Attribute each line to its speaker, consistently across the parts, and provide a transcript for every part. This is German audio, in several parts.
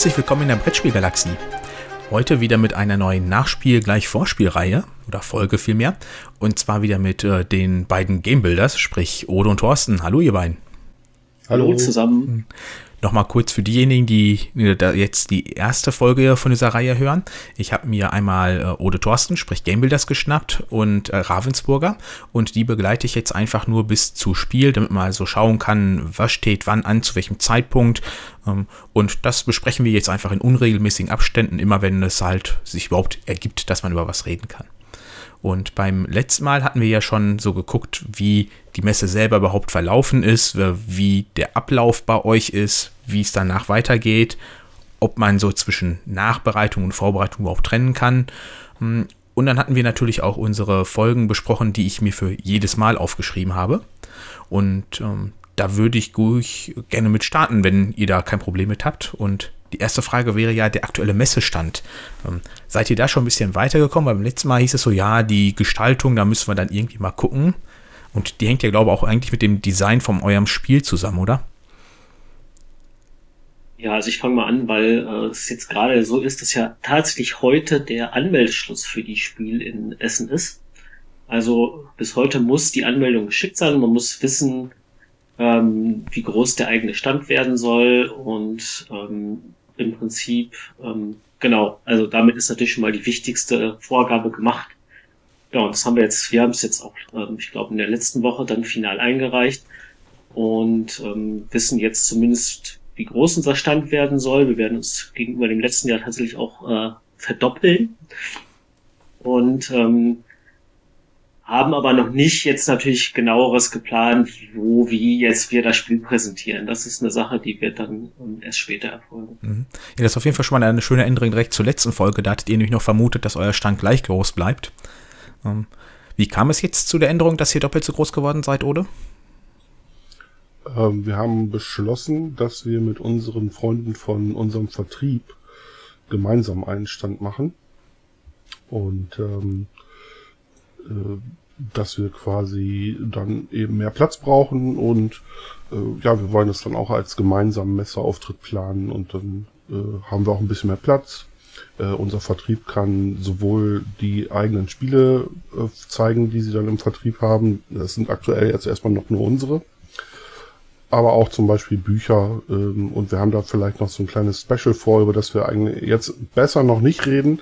Speaker 1: Herzlich willkommen in der Brettspielgalaxie. Heute wieder mit einer neuen Nachspiel gleich Vorspielreihe oder Folge vielmehr. Und zwar wieder mit äh, den beiden Gamebuilders, sprich Ode und Thorsten. Hallo ihr beiden.
Speaker 2: Hallo zusammen.
Speaker 1: Nochmal kurz für diejenigen, die jetzt die erste Folge von dieser Reihe hören. Ich habe mir einmal äh, Ode Thorsten, sprich Gamebuilders, geschnappt und äh, Ravensburger. Und die begleite ich jetzt einfach nur bis zu Spiel, damit man so schauen kann, was steht wann an, zu welchem Zeitpunkt. Ähm, und das besprechen wir jetzt einfach in unregelmäßigen Abständen, immer wenn es halt sich überhaupt ergibt, dass man über was reden kann. Und beim letzten Mal hatten wir ja schon so geguckt, wie die Messe selber überhaupt verlaufen ist, wie der Ablauf bei euch ist, wie es danach weitergeht, ob man so zwischen Nachbereitung und Vorbereitung überhaupt trennen kann. Hm, und dann hatten wir natürlich auch unsere Folgen besprochen, die ich mir für jedes Mal aufgeschrieben habe. Und ähm, da würde ich gerne mit starten, wenn ihr da kein Problem mit habt. Und die erste Frage wäre ja der aktuelle Messestand. Ähm, seid ihr da schon ein bisschen weitergekommen? Beim letzten Mal hieß es so, ja, die Gestaltung, da müssen wir dann irgendwie mal gucken. Und die hängt ja, glaube ich, auch eigentlich mit dem Design von eurem Spiel zusammen, oder?
Speaker 2: Ja, also ich fange mal an, weil äh, es jetzt gerade so ist, dass ja tatsächlich heute der Anmeldeschluss für die Spiel in Essen ist. Also bis heute muss die Anmeldung geschickt sein. Man muss wissen, ähm, wie groß der eigene Stand werden soll und ähm, im Prinzip, ähm, genau, also damit ist natürlich schon mal die wichtigste Vorgabe gemacht. Ja, und das haben wir jetzt, wir haben es jetzt auch, ähm, ich glaube, in der letzten Woche dann final eingereicht und ähm, wissen jetzt zumindest, wie groß unser Stand werden soll. Wir werden uns gegenüber dem letzten Jahr tatsächlich auch äh, verdoppeln. Und ähm, haben aber noch nicht jetzt natürlich genaueres geplant, wo, wie jetzt wir das Spiel präsentieren. Das ist eine Sache, die wird dann erst später erfolgen.
Speaker 1: Mhm. Ja, das ist auf jeden Fall schon mal eine schöne Änderung direkt zur letzten Folge. Da hattet ihr nämlich noch vermutet, dass euer Stand gleich groß bleibt. Ähm, wie kam es jetzt zu der Änderung, dass ihr doppelt so groß geworden seid, Ode?
Speaker 3: Ähm, wir haben beschlossen, dass wir mit unseren Freunden von unserem Vertrieb gemeinsam einen Stand machen. Und ähm, äh, dass wir quasi dann eben mehr Platz brauchen und äh, ja, wir wollen das dann auch als gemeinsamen Messeauftritt planen und dann äh, haben wir auch ein bisschen mehr Platz. Äh, unser Vertrieb kann sowohl die eigenen Spiele äh, zeigen, die sie dann im Vertrieb haben. Das sind aktuell jetzt erstmal noch nur unsere. Aber auch zum Beispiel Bücher. Ähm, und wir haben da vielleicht noch so ein kleines Special vor, über das wir eigentlich jetzt besser noch nicht reden,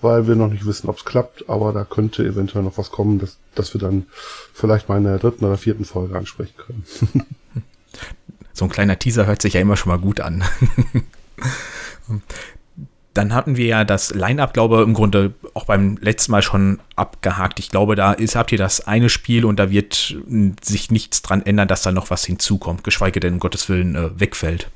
Speaker 3: weil wir noch nicht wissen, ob es klappt, aber da könnte eventuell noch was kommen, dass, dass wir dann vielleicht mal in der dritten oder vierten Folge ansprechen können.
Speaker 1: so ein kleiner Teaser hört sich ja immer schon mal gut an. Dann hatten wir ja das Line-Up, glaube ich, im Grunde auch beim letzten Mal schon abgehakt. Ich glaube, da ist, habt ihr das eine Spiel und da wird sich nichts dran ändern, dass da noch was hinzukommt, geschweige denn, um Gottes Willen, äh, wegfällt.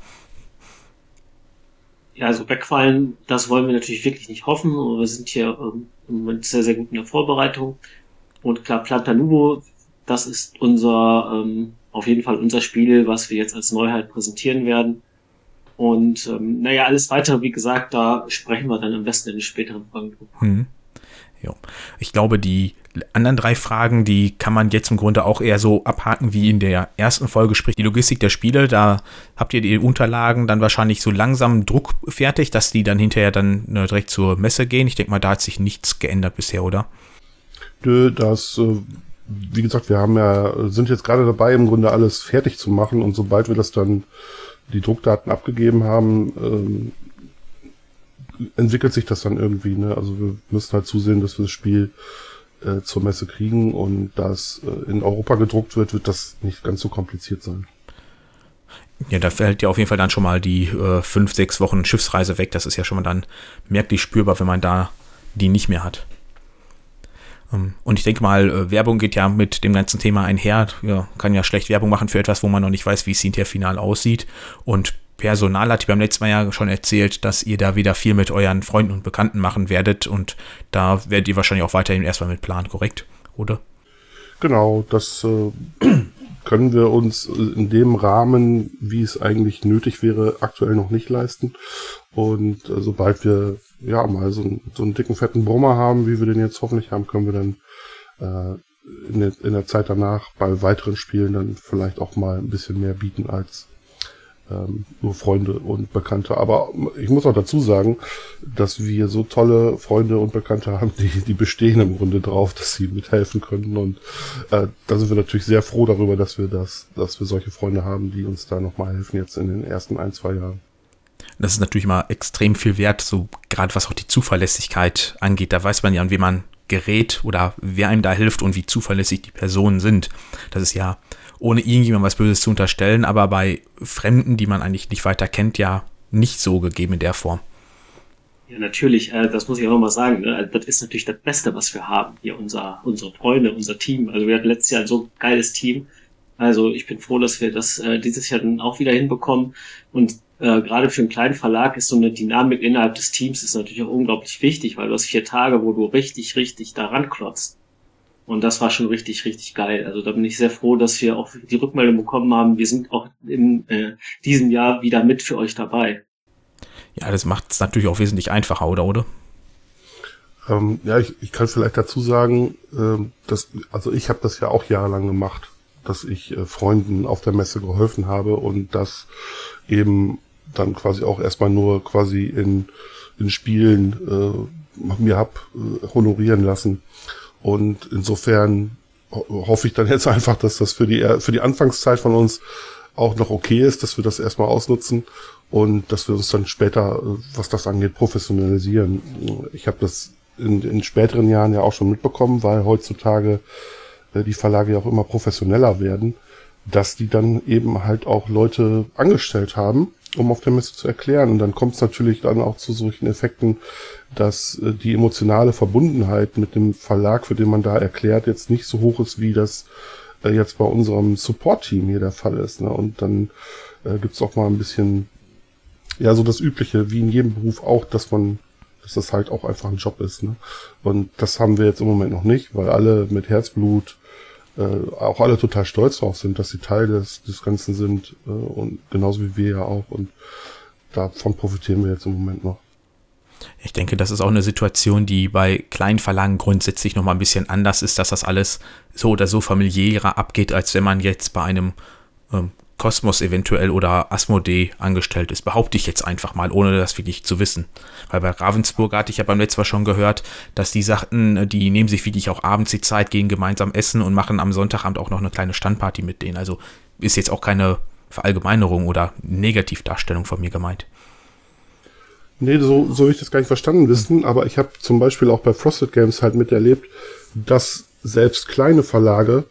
Speaker 2: Ja, also wegfallen, das wollen wir natürlich wirklich nicht hoffen. Wir sind hier ähm, im Moment sehr, sehr gut in der Vorbereitung. Und klar, Planta Nubo, das ist unser, ähm, auf jeden Fall unser Spiel, was wir jetzt als Neuheit präsentieren werden. Und ähm, naja, alles weitere, wie gesagt, da sprechen wir dann am besten in den späteren Folgen. Hm.
Speaker 1: Jo. Ich glaube, die anderen drei Fragen, die kann man jetzt im Grunde auch eher so abhaken wie in der ersten Folge, sprich die Logistik der Spiele. Da habt ihr die Unterlagen dann wahrscheinlich so langsam Druck fertig, dass die dann hinterher dann ne, direkt zur Messe gehen. Ich denke mal, da hat sich nichts geändert bisher, oder?
Speaker 3: Nö, das, äh, wie gesagt, wir haben ja, sind jetzt gerade dabei, im Grunde alles fertig zu machen und sobald wir das dann die Druckdaten abgegeben haben, ähm, entwickelt sich das dann irgendwie. Ne? Also wir müssen halt zusehen, dass wir das Spiel äh, zur Messe kriegen und da es äh, in Europa gedruckt wird, wird das nicht ganz so kompliziert sein.
Speaker 1: Ja, da fällt ja auf jeden Fall dann schon mal die äh, fünf, sechs Wochen Schiffsreise weg. Das ist ja schon mal dann merklich spürbar, wenn man da die nicht mehr hat. Ähm, und ich denke mal, äh, Werbung geht ja mit dem ganzen Thema einher. Ja, kann ja schlecht Werbung machen für etwas, wo man noch nicht weiß, wie es hinterher final aussieht. Und Personal hat beim letzten Mal ja schon erzählt, dass ihr da wieder viel mit euren Freunden und Bekannten machen werdet und da werdet ihr wahrscheinlich auch weiterhin erstmal mit planen, korrekt? Oder?
Speaker 3: Genau, das äh, können wir uns in dem Rahmen, wie es eigentlich nötig wäre, aktuell noch nicht leisten. Und äh, sobald wir ja mal so, so einen dicken, fetten Brummer haben, wie wir den jetzt hoffentlich haben, können wir dann äh, in, der, in der Zeit danach bei weiteren Spielen dann vielleicht auch mal ein bisschen mehr bieten als ähm, nur Freunde und Bekannte. Aber ich muss auch dazu sagen, dass wir so tolle Freunde und Bekannte haben, die, die bestehen im Grunde drauf, dass sie mithelfen können. Und äh, da sind wir natürlich sehr froh darüber, dass wir das, dass wir solche Freunde haben, die uns da nochmal helfen jetzt in den ersten ein, zwei Jahren.
Speaker 1: Das ist natürlich immer extrem viel wert, so gerade was auch die Zuverlässigkeit angeht. Da weiß man ja, an wen man gerät oder wer einem da hilft und wie zuverlässig die Personen sind. Das ist ja ohne irgendjemand was Böses zu unterstellen, aber bei Fremden, die man eigentlich nicht weiter kennt, ja nicht so gegeben in der Form.
Speaker 2: Ja, natürlich, äh, das muss ich auch nochmal sagen. Ne? Also, das ist natürlich das Beste, was wir haben. Hier unser, unsere Freunde, unser Team. Also wir hatten letztes Jahr ein so geiles Team. Also ich bin froh, dass wir das äh, dieses Jahr dann auch wieder hinbekommen. Und äh, gerade für einen kleinen Verlag ist so eine Dynamik innerhalb des Teams ist natürlich auch unglaublich wichtig, weil du hast vier Tage, wo du richtig, richtig daran klotzt. Und das war schon richtig, richtig geil. Also da bin ich sehr froh, dass wir auch die Rückmeldung bekommen haben. Wir sind auch in äh, diesem Jahr wieder mit für euch dabei.
Speaker 1: Ja, das macht es natürlich auch wesentlich einfacher, oder, oder?
Speaker 3: Ähm, ja, ich, ich kann vielleicht dazu sagen, äh, dass, also ich habe das ja auch jahrelang gemacht, dass ich äh, Freunden auf der Messe geholfen habe und das eben dann quasi auch erstmal nur quasi in, in Spielen äh, mir hab äh, honorieren lassen. Und insofern hoffe ich dann jetzt einfach, dass das für die, für die Anfangszeit von uns auch noch okay ist, dass wir das erstmal ausnutzen und dass wir uns dann später, äh, was das angeht, professionalisieren. Ich habe das in, in späteren Jahren ja auch schon mitbekommen, weil heutzutage äh, die Verlage ja auch immer professioneller werden, dass die dann eben halt auch Leute angestellt haben, um auf der Messe zu erklären. Und dann kommt es natürlich dann auch zu solchen Effekten, dass äh, die emotionale Verbundenheit mit dem Verlag, für den man da erklärt, jetzt nicht so hoch ist, wie das äh, jetzt bei unserem Support-Team hier der Fall ist. Ne? Und dann äh, gibt es auch mal ein bisschen, ja, so das Übliche, wie in jedem Beruf auch, dass man, dass das halt auch einfach ein Job ist. Ne? Und das haben wir jetzt im Moment noch nicht, weil alle mit Herzblut äh, auch alle total stolz drauf sind, dass sie Teil des, des Ganzen sind äh, und genauso wie wir ja auch und davon profitieren wir jetzt im Moment noch.
Speaker 1: Ich denke, das ist auch eine Situation, die bei kleinen Verlagen grundsätzlich nochmal ein bisschen anders ist, dass das alles so oder so familiärer abgeht, als wenn man jetzt bei einem ähm, Kosmos eventuell oder Asmodee angestellt ist. Behaupte ich jetzt einfach mal, ohne das wirklich zu wissen. Weil bei Ravensburg hatte ich ja beim letzten Mal schon gehört, dass die sagten, die nehmen sich wirklich auch abends die Zeit, gehen gemeinsam essen und machen am Sonntagabend auch noch eine kleine Standparty mit denen. Also ist jetzt auch keine Verallgemeinerung oder Negativdarstellung von mir gemeint.
Speaker 3: Nee, so, so will ich das gar nicht verstanden wissen, aber ich habe zum Beispiel auch bei Frosted Games halt miterlebt, dass selbst kleine Verlage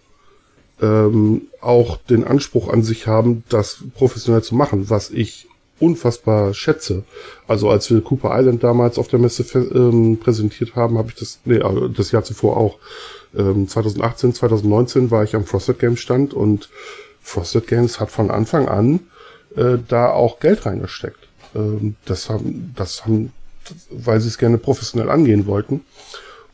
Speaker 3: ähm, auch den Anspruch an sich haben, das professionell zu machen, was ich unfassbar schätze. Also als wir Cooper Island damals auf der Messe ähm, präsentiert haben, habe ich das, nee, äh, das Jahr zuvor auch, ähm, 2018, 2019 war ich am Frosted Games Stand und Frosted Games hat von Anfang an äh, da auch Geld reingesteckt. Ähm, das haben, das haben, weil sie es gerne professionell angehen wollten.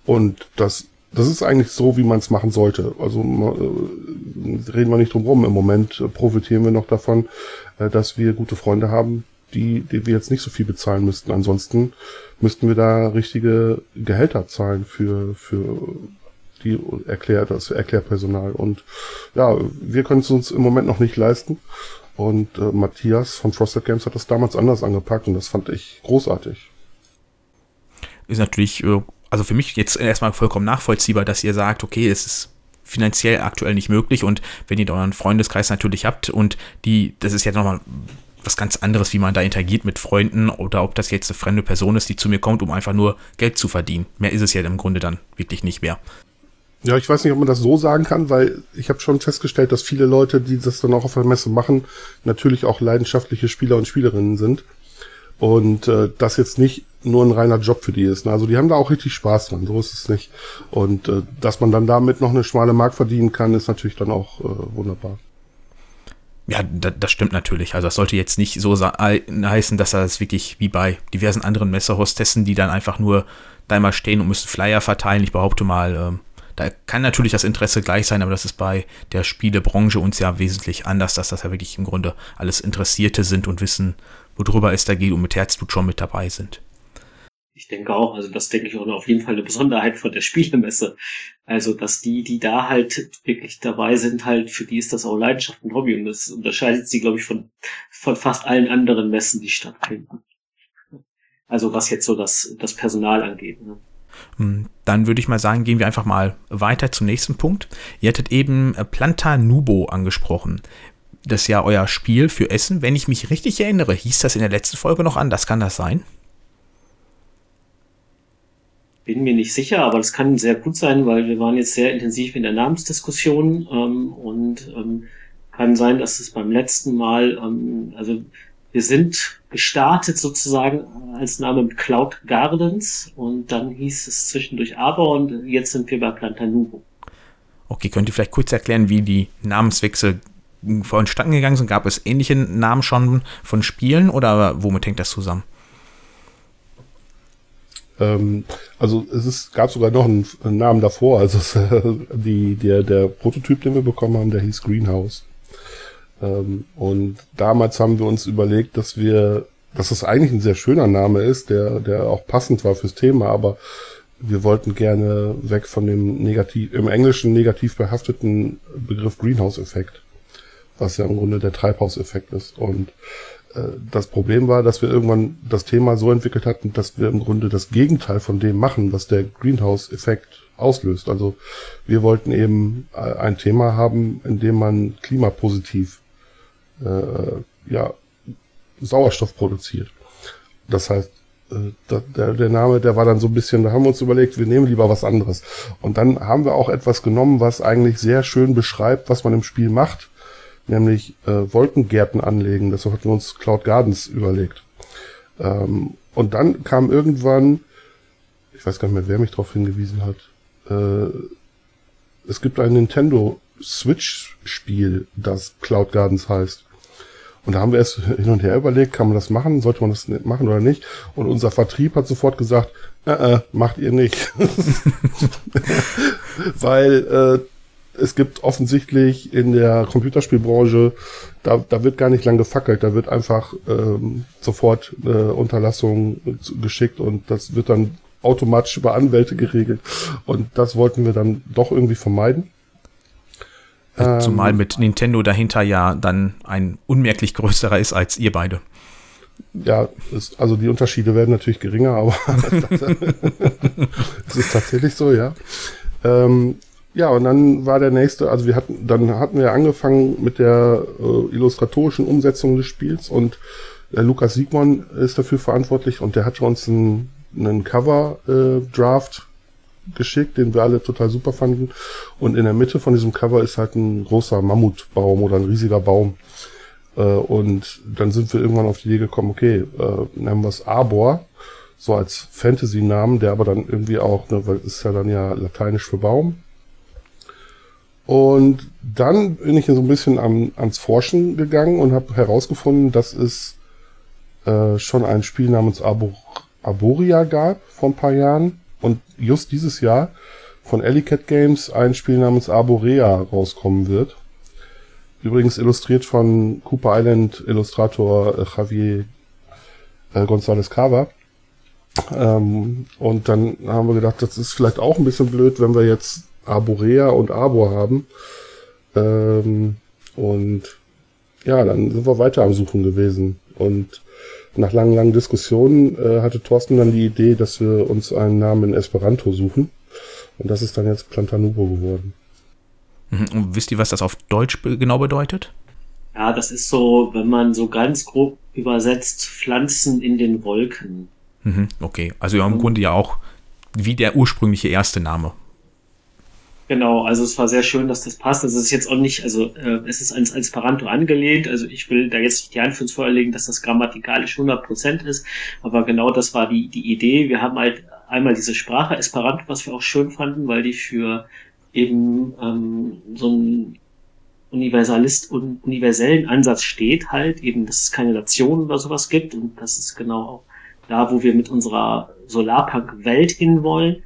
Speaker 3: Und das das ist eigentlich so, wie man es machen sollte. Also äh, reden wir nicht drum rum. Im Moment äh, profitieren wir noch davon, äh, dass wir gute Freunde haben, die, die wir jetzt nicht so viel bezahlen müssten. Ansonsten müssten wir da richtige Gehälter zahlen für, für die Erklär, das Erklärpersonal. Und ja, wir können es uns im Moment noch nicht leisten. Und äh, Matthias von Frosted Games hat das damals anders angepackt und das fand ich großartig.
Speaker 1: Ist natürlich äh, also für mich jetzt erstmal vollkommen nachvollziehbar, dass ihr sagt, okay, es ist finanziell aktuell nicht möglich und wenn ihr euren Freundeskreis natürlich habt und die, das ist ja nochmal was ganz anderes, wie man da interagiert mit Freunden oder ob das jetzt eine fremde Person ist, die zu mir kommt, um einfach nur Geld zu verdienen. Mehr ist es ja im Grunde dann wirklich nicht mehr.
Speaker 3: Ja, ich weiß nicht, ob man das so sagen kann, weil ich habe schon festgestellt, dass viele Leute, die das dann auch auf der Messe machen, natürlich auch leidenschaftliche Spieler und Spielerinnen sind. Und äh, das jetzt nicht nur ein reiner Job für die ist. Ne? Also die haben da auch richtig Spaß dran, so ist es nicht. Und äh, dass man dann damit noch eine schmale Mark verdienen kann, ist natürlich dann auch äh, wunderbar.
Speaker 1: Ja, das stimmt natürlich. Also das sollte jetzt nicht so heißen, dass das wirklich wie bei diversen anderen Messerhostessen, die dann einfach nur da immer stehen und müssen Flyer verteilen. Ich behaupte mal, ähm, da kann natürlich das Interesse gleich sein, aber das ist bei der Spielebranche uns ja wesentlich anders, dass das ja wirklich im Grunde alles Interessierte sind und wissen, worüber es da geht und mit Herzblut schon mit dabei sind.
Speaker 2: Ich denke auch, also das denke ich auch auf jeden Fall eine Besonderheit von der Spielemesse. Also, dass die, die da halt wirklich dabei sind, halt, für die ist das auch Leidenschaft und Hobby und das unterscheidet sie, glaube ich, von, von fast allen anderen Messen, die stattfinden. Also, was jetzt so das, das Personal angeht. Ne?
Speaker 1: Hm, dann würde ich mal sagen, gehen wir einfach mal weiter zum nächsten Punkt. Ihr hattet eben äh, Planta Nubo angesprochen. Das ist ja euer Spiel für Essen. Wenn ich mich richtig erinnere, hieß das in der letzten Folge noch an. Das kann das sein?
Speaker 2: bin mir nicht sicher, aber das kann sehr gut sein, weil wir waren jetzt sehr intensiv in der Namensdiskussion ähm, und ähm, kann sein, dass es beim letzten Mal, ähm, also wir sind gestartet sozusagen als Name mit Cloud Gardens und dann hieß es zwischendurch aber und jetzt sind wir bei Plantanubo.
Speaker 1: Okay, könnt ihr vielleicht kurz erklären, wie die Namenswechsel vonstatten gegangen sind? Gab es ähnliche Namen schon von Spielen oder womit hängt das zusammen?
Speaker 3: Ähm, also es ist, gab sogar noch einen, einen Namen davor. Also es, äh, die, der, der Prototyp, den wir bekommen haben, der hieß Greenhouse. Ähm, und damals haben wir uns überlegt, dass wir, dass es eigentlich ein sehr schöner Name ist, der, der auch passend war fürs Thema, aber wir wollten gerne weg von dem negativ, im Englischen negativ behafteten Begriff Greenhouse-Effekt, was ja im Grunde der Treibhauseffekt ist. Und äh, das Problem war, dass wir irgendwann das Thema so entwickelt hatten, dass wir im Grunde das Gegenteil von dem machen, was der Greenhouse-Effekt auslöst. Also wir wollten eben äh, ein Thema haben, in dem man klimapositiv äh, ja, Sauerstoff produziert. Das heißt, äh, der, der Name, der war dann so ein bisschen, da haben wir uns überlegt, wir nehmen lieber was anderes. Und dann haben wir auch etwas genommen, was eigentlich sehr schön beschreibt, was man im Spiel macht nämlich äh, Wolkengärten anlegen. Das hatten wir uns Cloud Gardens überlegt. Ähm, und dann kam irgendwann, ich weiß gar nicht mehr, wer mich darauf hingewiesen hat, äh, es gibt ein Nintendo Switch-Spiel, das Cloud Gardens heißt. Und da haben wir erst hin und her überlegt, kann man das machen, sollte man das machen oder nicht. Und unser Vertrieb hat sofort gesagt, äh, äh, macht ihr nicht. Weil äh, es gibt offensichtlich in der Computerspielbranche, da, da wird gar nicht lang gefackelt, da wird einfach ähm, sofort äh, Unterlassung geschickt und das wird dann automatisch über Anwälte geregelt. Und das wollten wir dann doch irgendwie vermeiden.
Speaker 1: Zumal ähm, mit Nintendo dahinter ja dann ein unmerklich größerer ist als ihr beide.
Speaker 3: Ja, ist, also die Unterschiede werden natürlich geringer, aber es ist tatsächlich so, ja. Ähm, ja, und dann war der nächste, also wir hatten, dann hatten wir angefangen mit der äh, illustratorischen Umsetzung des Spiels und der Lukas Siegmann ist dafür verantwortlich und der hat uns einen, einen Cover-Draft äh, geschickt, den wir alle total super fanden. Und in der Mitte von diesem Cover ist halt ein großer Mammutbaum oder ein riesiger Baum. Äh, und dann sind wir irgendwann auf die Idee gekommen, okay, äh, nennen wir es Arbor, so als Fantasy-Namen, der aber dann irgendwie auch, ne, weil ist ja dann ja lateinisch für Baum, und dann bin ich so ein bisschen am, ans Forschen gegangen und habe herausgefunden, dass es äh, schon ein Spiel namens Abo, Aboria gab vor ein paar Jahren und just dieses Jahr von Ellicat Games ein Spiel namens Arborea rauskommen wird. Übrigens illustriert von Cooper Island Illustrator äh, Javier äh, González Cava. Ähm, und dann haben wir gedacht, das ist vielleicht auch ein bisschen blöd, wenn wir jetzt Arborea und Arbor haben. Ähm, und ja, dann sind wir weiter am Suchen gewesen. Und nach langen, langen Diskussionen äh, hatte Thorsten dann die Idee, dass wir uns einen Namen in Esperanto suchen. Und das ist dann jetzt Plantanubo geworden.
Speaker 1: Mhm. Und wisst ihr, was das auf Deutsch genau bedeutet?
Speaker 2: Ja, das ist so, wenn man so ganz grob übersetzt, Pflanzen in den Wolken.
Speaker 1: Mhm, okay, also im Grunde ja auch wie der ursprüngliche erste Name.
Speaker 2: Genau, also es war sehr schön, dass das passt. Also es ist jetzt auch nicht, also äh, es ist ans Esperanto angelehnt. Also ich will da jetzt nicht die Hand fürs Feuer legen, dass das grammatikalisch 100% ist. Aber genau das war die, die Idee. Wir haben halt einmal diese Sprache Esperanto, was wir auch schön fanden, weil die für eben ähm, so ein Universalist und universellen Ansatz steht halt, eben, dass es keine Nationen oder sowas gibt und das ist genau auch da, wo wir mit unserer Solarpunk-Welt hinwollen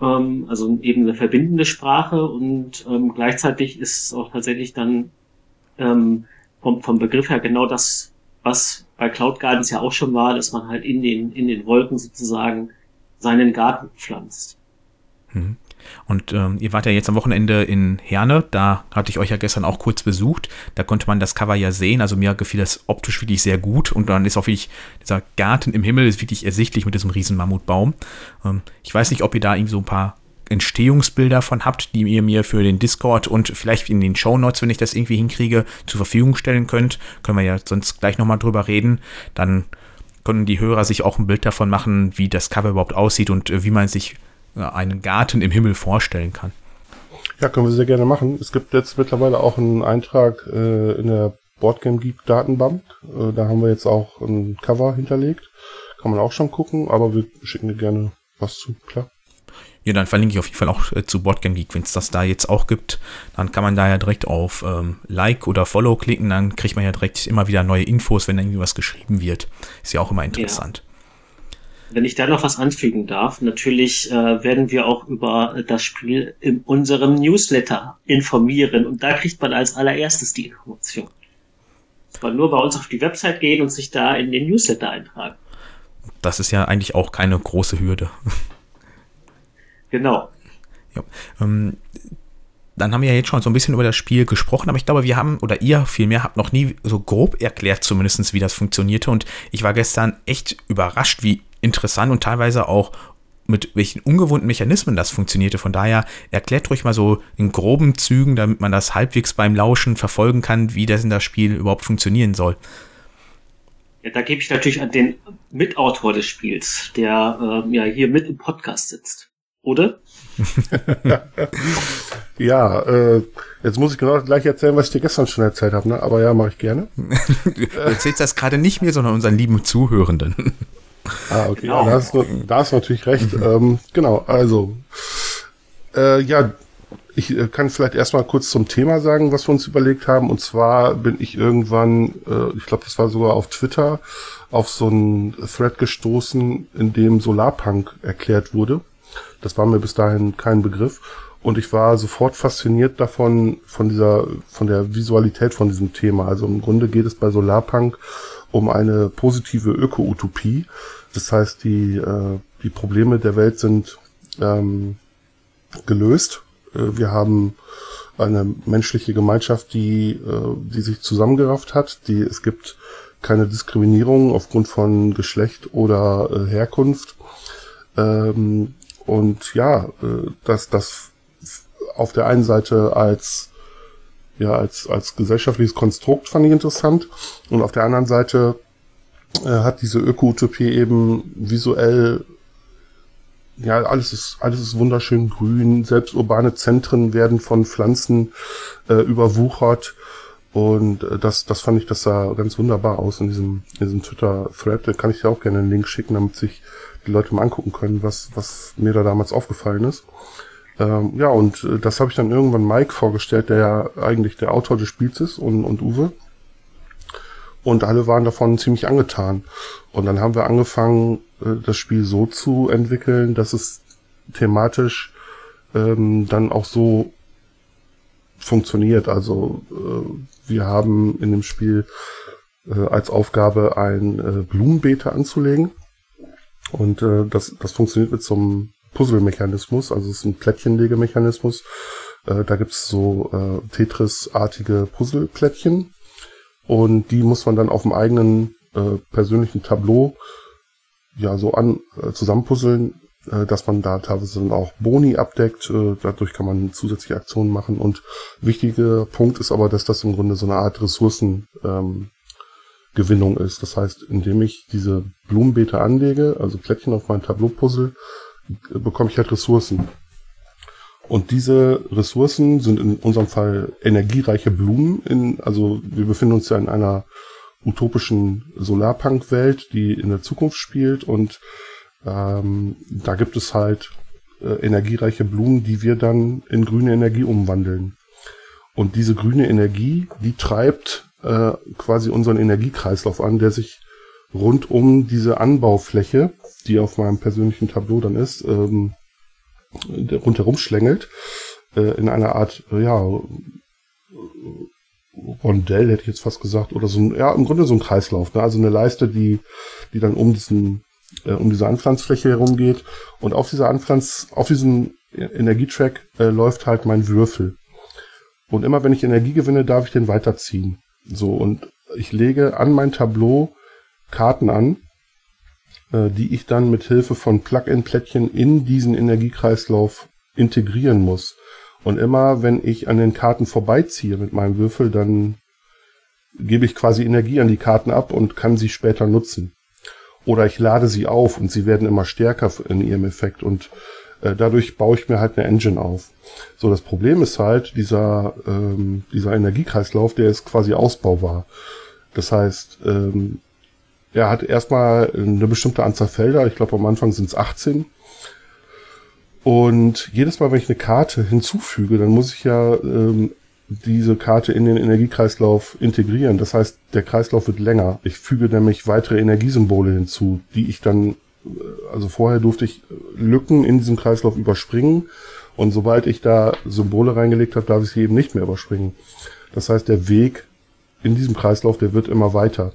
Speaker 2: ähm, also eben eine verbindende Sprache und ähm, gleichzeitig ist es auch tatsächlich dann ähm, vom, vom Begriff her genau das, was bei Cloud Gardens ja auch schon war, dass man halt in den, in den Wolken sozusagen seinen Garten pflanzt.
Speaker 1: Mhm. Und ähm, ihr wart ja jetzt am Wochenende in Herne, da hatte ich euch ja gestern auch kurz besucht. Da konnte man das Cover ja sehen. Also mir gefiel das optisch wirklich sehr gut. Und dann ist auch wirklich, dieser Garten im Himmel ist wirklich ersichtlich mit diesem riesen Mammutbaum. Ähm, ich weiß nicht, ob ihr da irgendwie so ein paar Entstehungsbilder von habt, die ihr mir für den Discord und vielleicht in den Show Notes, wenn ich das irgendwie hinkriege, zur Verfügung stellen könnt. Können wir ja sonst gleich nochmal drüber reden. Dann können die Hörer sich auch ein Bild davon machen, wie das Cover überhaupt aussieht und äh, wie man sich einen Garten im Himmel vorstellen kann.
Speaker 3: Ja, können wir sehr gerne machen. Es gibt jetzt mittlerweile auch einen Eintrag äh, in der Boardgame Geek Datenbank. Äh, da haben wir jetzt auch ein Cover hinterlegt. Kann man auch schon gucken, aber wir schicken dir gerne was zu, klar.
Speaker 1: Ja, dann verlinke ich auf jeden Fall auch äh, zu Boardgame Geek, wenn es das da jetzt auch gibt. Dann kann man da ja direkt auf ähm, Like oder Follow klicken, dann kriegt man ja direkt immer wieder neue Infos, wenn irgendwie was geschrieben wird. Ist ja auch immer interessant. Ja.
Speaker 2: Wenn ich da noch was anfügen darf, natürlich äh, werden wir auch über das Spiel in unserem Newsletter informieren und da kriegt man als allererstes die Information. Man nur bei uns auf die Website gehen und sich da in den Newsletter eintragen.
Speaker 1: Das ist ja eigentlich auch keine große Hürde.
Speaker 2: Genau.
Speaker 1: Ja, ähm, dann haben wir ja jetzt schon so ein bisschen über das Spiel gesprochen, aber ich glaube, wir haben, oder ihr vielmehr, habt noch nie so grob erklärt zumindest, wie das funktionierte. Und ich war gestern echt überrascht, wie interessant und teilweise auch mit welchen ungewohnten Mechanismen das funktionierte. Von daher erklärt ruhig mal so in groben Zügen, damit man das halbwegs beim Lauschen verfolgen kann, wie das in das Spiel überhaupt funktionieren soll.
Speaker 2: Ja, da gebe ich natürlich an den Mitautor des Spiels, der äh, ja hier mit im Podcast sitzt. Oder?
Speaker 3: ja, äh, jetzt muss ich genau gleich erzählen, was ich dir gestern schon erzählt habe, ne? aber ja, mache ich gerne.
Speaker 1: du erzählst das gerade nicht mir, sondern unseren lieben Zuhörenden.
Speaker 3: Ah, okay. Genau. Ja, da, hast du, da hast du natürlich recht. Mhm. Ähm, genau, also. Äh, ja, ich äh, kann vielleicht erstmal kurz zum Thema sagen, was wir uns überlegt haben. Und zwar bin ich irgendwann, äh, ich glaube, das war sogar auf Twitter, auf so einen Thread gestoßen, in dem Solarpunk erklärt wurde. Das war mir bis dahin kein Begriff. Und ich war sofort fasziniert davon, von dieser, von der Visualität von diesem Thema. Also im Grunde geht es bei Solarpunk um eine positive Öko-Utopie. Das heißt, die, äh, die Probleme der Welt sind ähm, gelöst. Äh, wir haben eine menschliche Gemeinschaft, die, äh, die sich zusammengerafft hat. Die, es gibt keine Diskriminierung aufgrund von Geschlecht oder äh, Herkunft. Ähm, und ja, äh, dass das auf der einen Seite als ja als als gesellschaftliches Konstrukt fand ich interessant und auf der anderen Seite äh, hat diese Öko-Utopie eben visuell ja, alles ist, alles ist wunderschön grün, selbst urbane Zentren werden von Pflanzen äh, überwuchert. Und äh, das, das fand ich, das sah ganz wunderbar aus in diesem, in diesem Twitter-Thread. Da kann ich dir auch gerne einen Link schicken, damit sich die Leute mal angucken können, was, was mir da damals aufgefallen ist. Ähm, ja, und äh, das habe ich dann irgendwann Mike vorgestellt, der ja eigentlich der Autor des Spiels ist und, und Uwe. Und alle waren davon ziemlich angetan. Und dann haben wir angefangen, äh, das Spiel so zu entwickeln, dass es thematisch ähm, dann auch so funktioniert. Also äh, wir haben in dem Spiel äh, als Aufgabe ein äh, Blumenbeete anzulegen. Und äh, das, das funktioniert mit so einem Puzzle-Mechanismus, also es ist ein Plättchenlegemechanismus. Äh, da gibt's so äh, Tetris-artige Puzzle-Plättchen und die muss man dann auf dem eigenen äh, persönlichen Tableau ja so an äh, zusammenpuzzeln, äh, dass man da teilweise dann auch Boni abdeckt. Äh, dadurch kann man zusätzliche Aktionen machen. Und wichtiger Punkt ist aber, dass das im Grunde so eine Art Ressourcengewinnung ähm, ist. Das heißt, indem ich diese Blumenbeete anlege, also Plättchen auf mein Tableau puzzle, bekomme ich halt Ressourcen. Und diese Ressourcen sind in unserem Fall energiereiche Blumen. In, also wir befinden uns ja in einer utopischen Solarpunk-Welt, die in der Zukunft spielt. Und ähm, da gibt es halt äh, energiereiche Blumen, die wir dann in grüne Energie umwandeln. Und diese grüne Energie, die treibt äh, quasi unseren Energiekreislauf an, der sich rund um diese Anbaufläche, die auf meinem persönlichen Tableau dann ist, ähm, rundherum schlängelt, äh, in einer Art, äh, ja, Rondell hätte ich jetzt fast gesagt, oder so ein, ja, im Grunde so ein Kreislauf, ne? also eine Leiste, die, die dann um diesen äh, um diese Anpflanzfläche herum geht. Und auf dieser Anpflanz, auf diesem Energietrack äh, läuft halt mein Würfel. Und immer wenn ich Energie gewinne, darf ich den weiterziehen. So, und ich lege an mein Tableau Karten an, die ich dann mit Hilfe von Plug-in-Plättchen in diesen Energiekreislauf integrieren muss. Und immer wenn ich an den Karten vorbeiziehe mit meinem Würfel, dann gebe ich quasi Energie an die Karten ab und kann sie später nutzen. Oder ich lade sie auf und sie werden immer stärker in ihrem Effekt und äh, dadurch baue ich mir halt eine Engine auf. So, das Problem ist halt, dieser, ähm, dieser Energiekreislauf, der ist quasi ausbaubar. Das heißt, ähm, er hat erstmal eine bestimmte Anzahl Felder, ich glaube am Anfang sind es 18. Und jedes Mal, wenn ich eine Karte hinzufüge, dann muss ich ja ähm, diese Karte in den Energiekreislauf integrieren. Das heißt, der Kreislauf wird länger. Ich füge nämlich weitere Energiesymbole hinzu, die ich dann, äh, also vorher durfte ich Lücken in diesem Kreislauf überspringen und sobald ich da Symbole reingelegt habe, darf ich sie eben nicht mehr überspringen. Das heißt, der Weg in diesem Kreislauf, der wird immer weiter.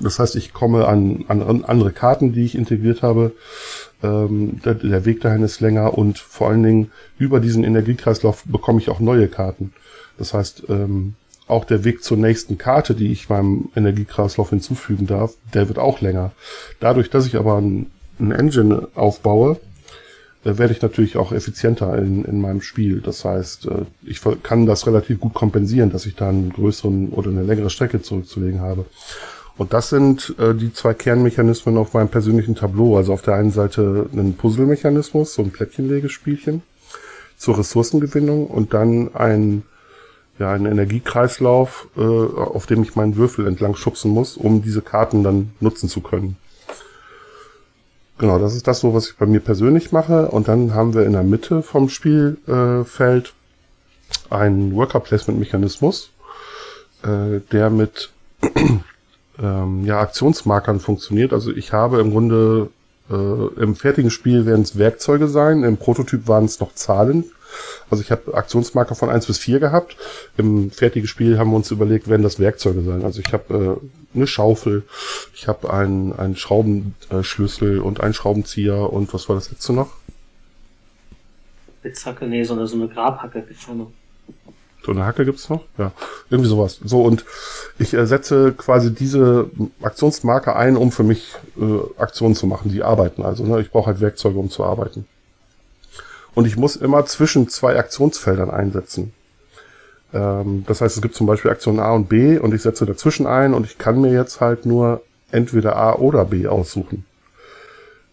Speaker 3: Das heißt, ich komme an, an andere Karten, die ich integriert habe. Ähm, der, der, Weg dahin ist länger und vor allen Dingen über diesen Energiekreislauf bekomme ich auch neue Karten. Das heißt, ähm, auch der Weg zur nächsten Karte, die ich meinem Energiekreislauf hinzufügen darf, der wird auch länger. Dadurch, dass ich aber ein, ein Engine aufbaue, äh, werde ich natürlich auch effizienter in, in meinem Spiel. Das heißt, äh, ich kann das relativ gut kompensieren, dass ich da einen größeren oder eine längere Strecke zurückzulegen habe. Und das sind äh, die zwei Kernmechanismen auf meinem persönlichen Tableau. Also auf der einen Seite ein Puzzle-Mechanismus, so ein Plättchenlegespielchen zur Ressourcengewinnung und dann ein, ja, ein Energiekreislauf, äh, auf dem ich meinen Würfel entlang schubsen muss, um diese Karten dann nutzen zu können. Genau, das ist das so, was ich bei mir persönlich mache. Und dann haben wir in der Mitte vom Spielfeld äh, einen Worker Placement Mechanismus, äh, der mit ähm, ja, Aktionsmarkern funktioniert. Also ich habe im Grunde äh, im fertigen Spiel werden es Werkzeuge sein, im Prototyp waren es noch Zahlen. Also ich habe Aktionsmarker von 1 bis 4 gehabt. Im fertigen Spiel haben wir uns überlegt, werden das Werkzeuge sein. Also ich habe äh, eine Schaufel, ich habe einen, einen Schraubenschlüssel und einen Schraubenzieher und was war das letzte noch?
Speaker 2: Spitzhacke, nee, sondern so eine Grabhacke.
Speaker 3: So eine Hacke gibt's noch? Ja, irgendwie sowas. So, und ich äh, setze quasi diese Aktionsmarke ein, um für mich äh, Aktionen zu machen, die arbeiten. Also ne, ich brauche halt Werkzeuge, um zu arbeiten. Und ich muss immer zwischen zwei Aktionsfeldern einsetzen. Ähm, das heißt, es gibt zum Beispiel Aktion A und B und ich setze dazwischen ein und ich kann mir jetzt halt nur entweder A oder B aussuchen.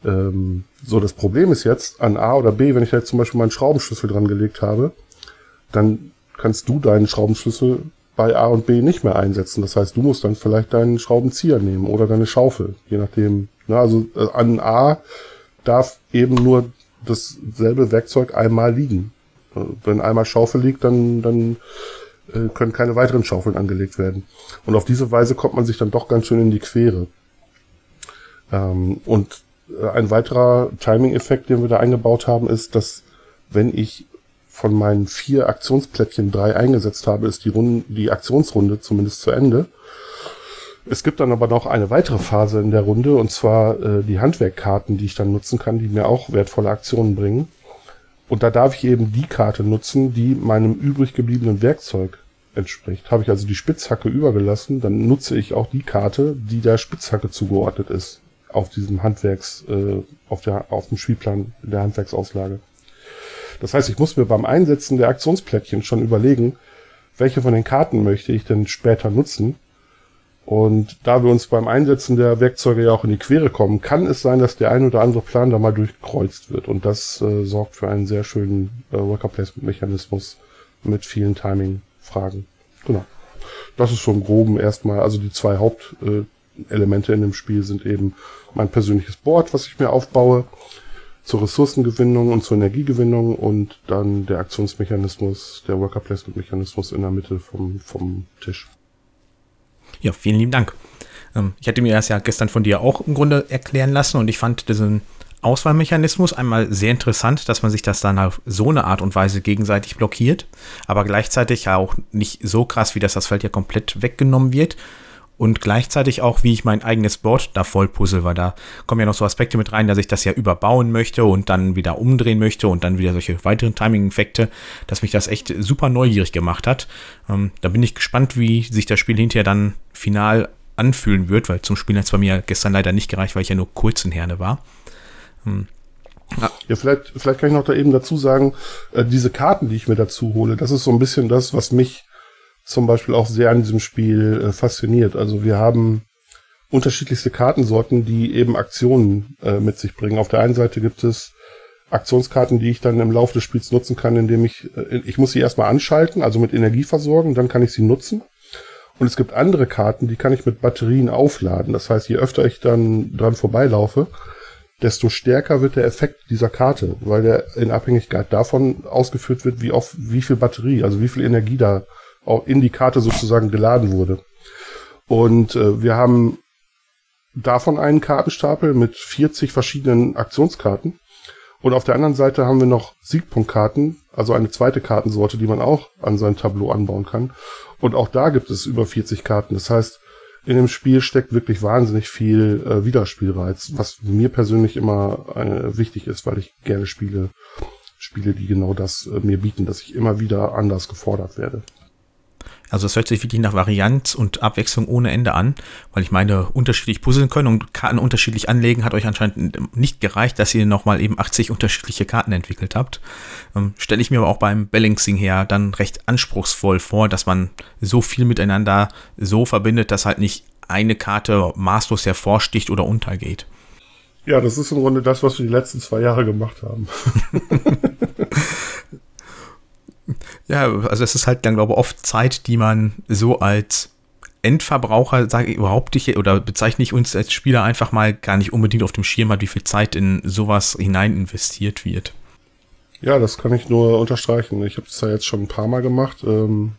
Speaker 3: Ähm, so, das Problem ist jetzt an A oder B, wenn ich jetzt zum Beispiel meinen Schraubenschlüssel dran gelegt habe, dann kannst du deinen Schraubenschlüssel bei A und B nicht mehr einsetzen. Das heißt, du musst dann vielleicht deinen Schraubenzieher nehmen oder deine Schaufel, je nachdem. Na, also äh, an A darf eben nur dasselbe Werkzeug einmal liegen. Äh, wenn einmal Schaufel liegt, dann, dann äh, können keine weiteren Schaufeln angelegt werden. Und auf diese Weise kommt man sich dann doch ganz schön in die Quere. Ähm, und äh, ein weiterer Timing-Effekt, den wir da eingebaut haben, ist, dass wenn ich von meinen vier Aktionsplättchen drei eingesetzt habe, ist die, Runde, die Aktionsrunde zumindest zu Ende. Es gibt dann aber noch eine weitere Phase in der Runde, und zwar äh, die Handwerkkarten, die ich dann nutzen kann, die mir auch wertvolle Aktionen bringen. Und da darf ich eben die Karte nutzen, die meinem übrig gebliebenen Werkzeug entspricht. Habe ich also die Spitzhacke übergelassen, dann nutze ich auch die Karte, die der Spitzhacke zugeordnet ist auf diesem Handwerks, äh, auf der, auf dem Spielplan der Handwerksauslage. Das heißt, ich muss mir beim Einsetzen der Aktionsplättchen schon überlegen, welche von den Karten möchte ich denn später nutzen. Und da wir uns beim Einsetzen der Werkzeuge ja auch in die Quere kommen, kann es sein, dass der ein oder andere Plan da mal durchkreuzt wird. Und das äh, sorgt für einen sehr schönen äh, Worker Placement Mechanismus mit vielen Timing-Fragen. Genau. Das ist schon groben erstmal, also die zwei Hauptelemente äh, in dem Spiel sind eben mein persönliches Board, was ich mir aufbaue, zur Ressourcengewinnung und zur Energiegewinnung und dann der Aktionsmechanismus, der Worker Placement Mechanismus in der Mitte vom, vom Tisch.
Speaker 1: Ja, vielen lieben Dank. Ähm, ich hatte mir das ja gestern von dir auch im Grunde erklären lassen und ich fand diesen Auswahlmechanismus einmal sehr interessant, dass man sich das dann auf so eine Art und Weise gegenseitig blockiert, aber gleichzeitig auch nicht so krass, wie dass das Feld ja komplett weggenommen wird und gleichzeitig auch, wie ich mein eigenes Board da voll puzzle, weil da kommen ja noch so Aspekte mit rein, dass ich das ja überbauen möchte und dann wieder umdrehen möchte und dann wieder solche weiteren Timing-Effekte, dass mich das echt super neugierig gemacht hat. Ähm, da bin ich gespannt, wie sich das Spiel hinterher dann final anfühlen wird, weil zum Spielen hat es bei mir gestern leider nicht gereicht, weil ich ja nur kurz in Herne war.
Speaker 3: Ähm, ja. ja, vielleicht, vielleicht kann ich noch da eben dazu sagen, äh, diese Karten, die ich mir dazu hole, das ist so ein bisschen das, was mich zum Beispiel auch sehr an diesem Spiel äh, fasziniert. Also wir haben unterschiedlichste Kartensorten, die eben Aktionen äh, mit sich bringen. Auf der einen Seite gibt es Aktionskarten, die ich dann im Laufe des Spiels nutzen kann, indem ich, äh, ich muss sie erstmal anschalten, also mit Energie versorgen, dann kann ich sie nutzen. Und es gibt andere Karten, die kann ich mit Batterien aufladen. Das heißt, je öfter ich dann dran vorbeilaufe, desto stärker wird der Effekt dieser Karte, weil der in Abhängigkeit davon ausgeführt wird, wie auf wie viel Batterie, also wie viel Energie da in die Karte sozusagen geladen wurde. Und äh, wir haben davon einen Kartenstapel mit 40 verschiedenen Aktionskarten. Und auf der anderen Seite haben wir noch Siegpunktkarten, also eine zweite Kartensorte, die man auch an sein Tableau anbauen kann. Und auch da gibt es über 40 Karten. Das heißt, in dem Spiel steckt wirklich wahnsinnig viel äh, Wiederspielreiz, was mir persönlich immer äh, wichtig ist, weil ich gerne spiele, Spiele, die genau das äh, mir bieten, dass ich immer wieder anders gefordert werde.
Speaker 1: Also es hört sich wirklich nach Varianz und Abwechslung ohne Ende an, weil ich meine, unterschiedlich puzzeln können und Karten unterschiedlich anlegen hat euch anscheinend nicht gereicht, dass ihr nochmal eben 80 unterschiedliche Karten entwickelt habt. Ähm, Stelle ich mir aber auch beim Balancing her dann recht anspruchsvoll vor, dass man so viel miteinander so verbindet, dass halt nicht eine Karte maßlos hervorsticht oder untergeht.
Speaker 3: Ja, das ist im Grunde das, was wir die letzten zwei Jahre gemacht haben.
Speaker 1: Ja, also es ist halt dann, glaube ich, oft Zeit, die man so als Endverbraucher, sage ich überhaupt nicht, oder bezeichne ich uns als Spieler einfach mal gar nicht unbedingt auf dem Schirm hat, wie viel Zeit in sowas hinein investiert wird.
Speaker 3: Ja, das kann ich nur unterstreichen. Ich habe es ja jetzt schon ein paar Mal gemacht. Ähm,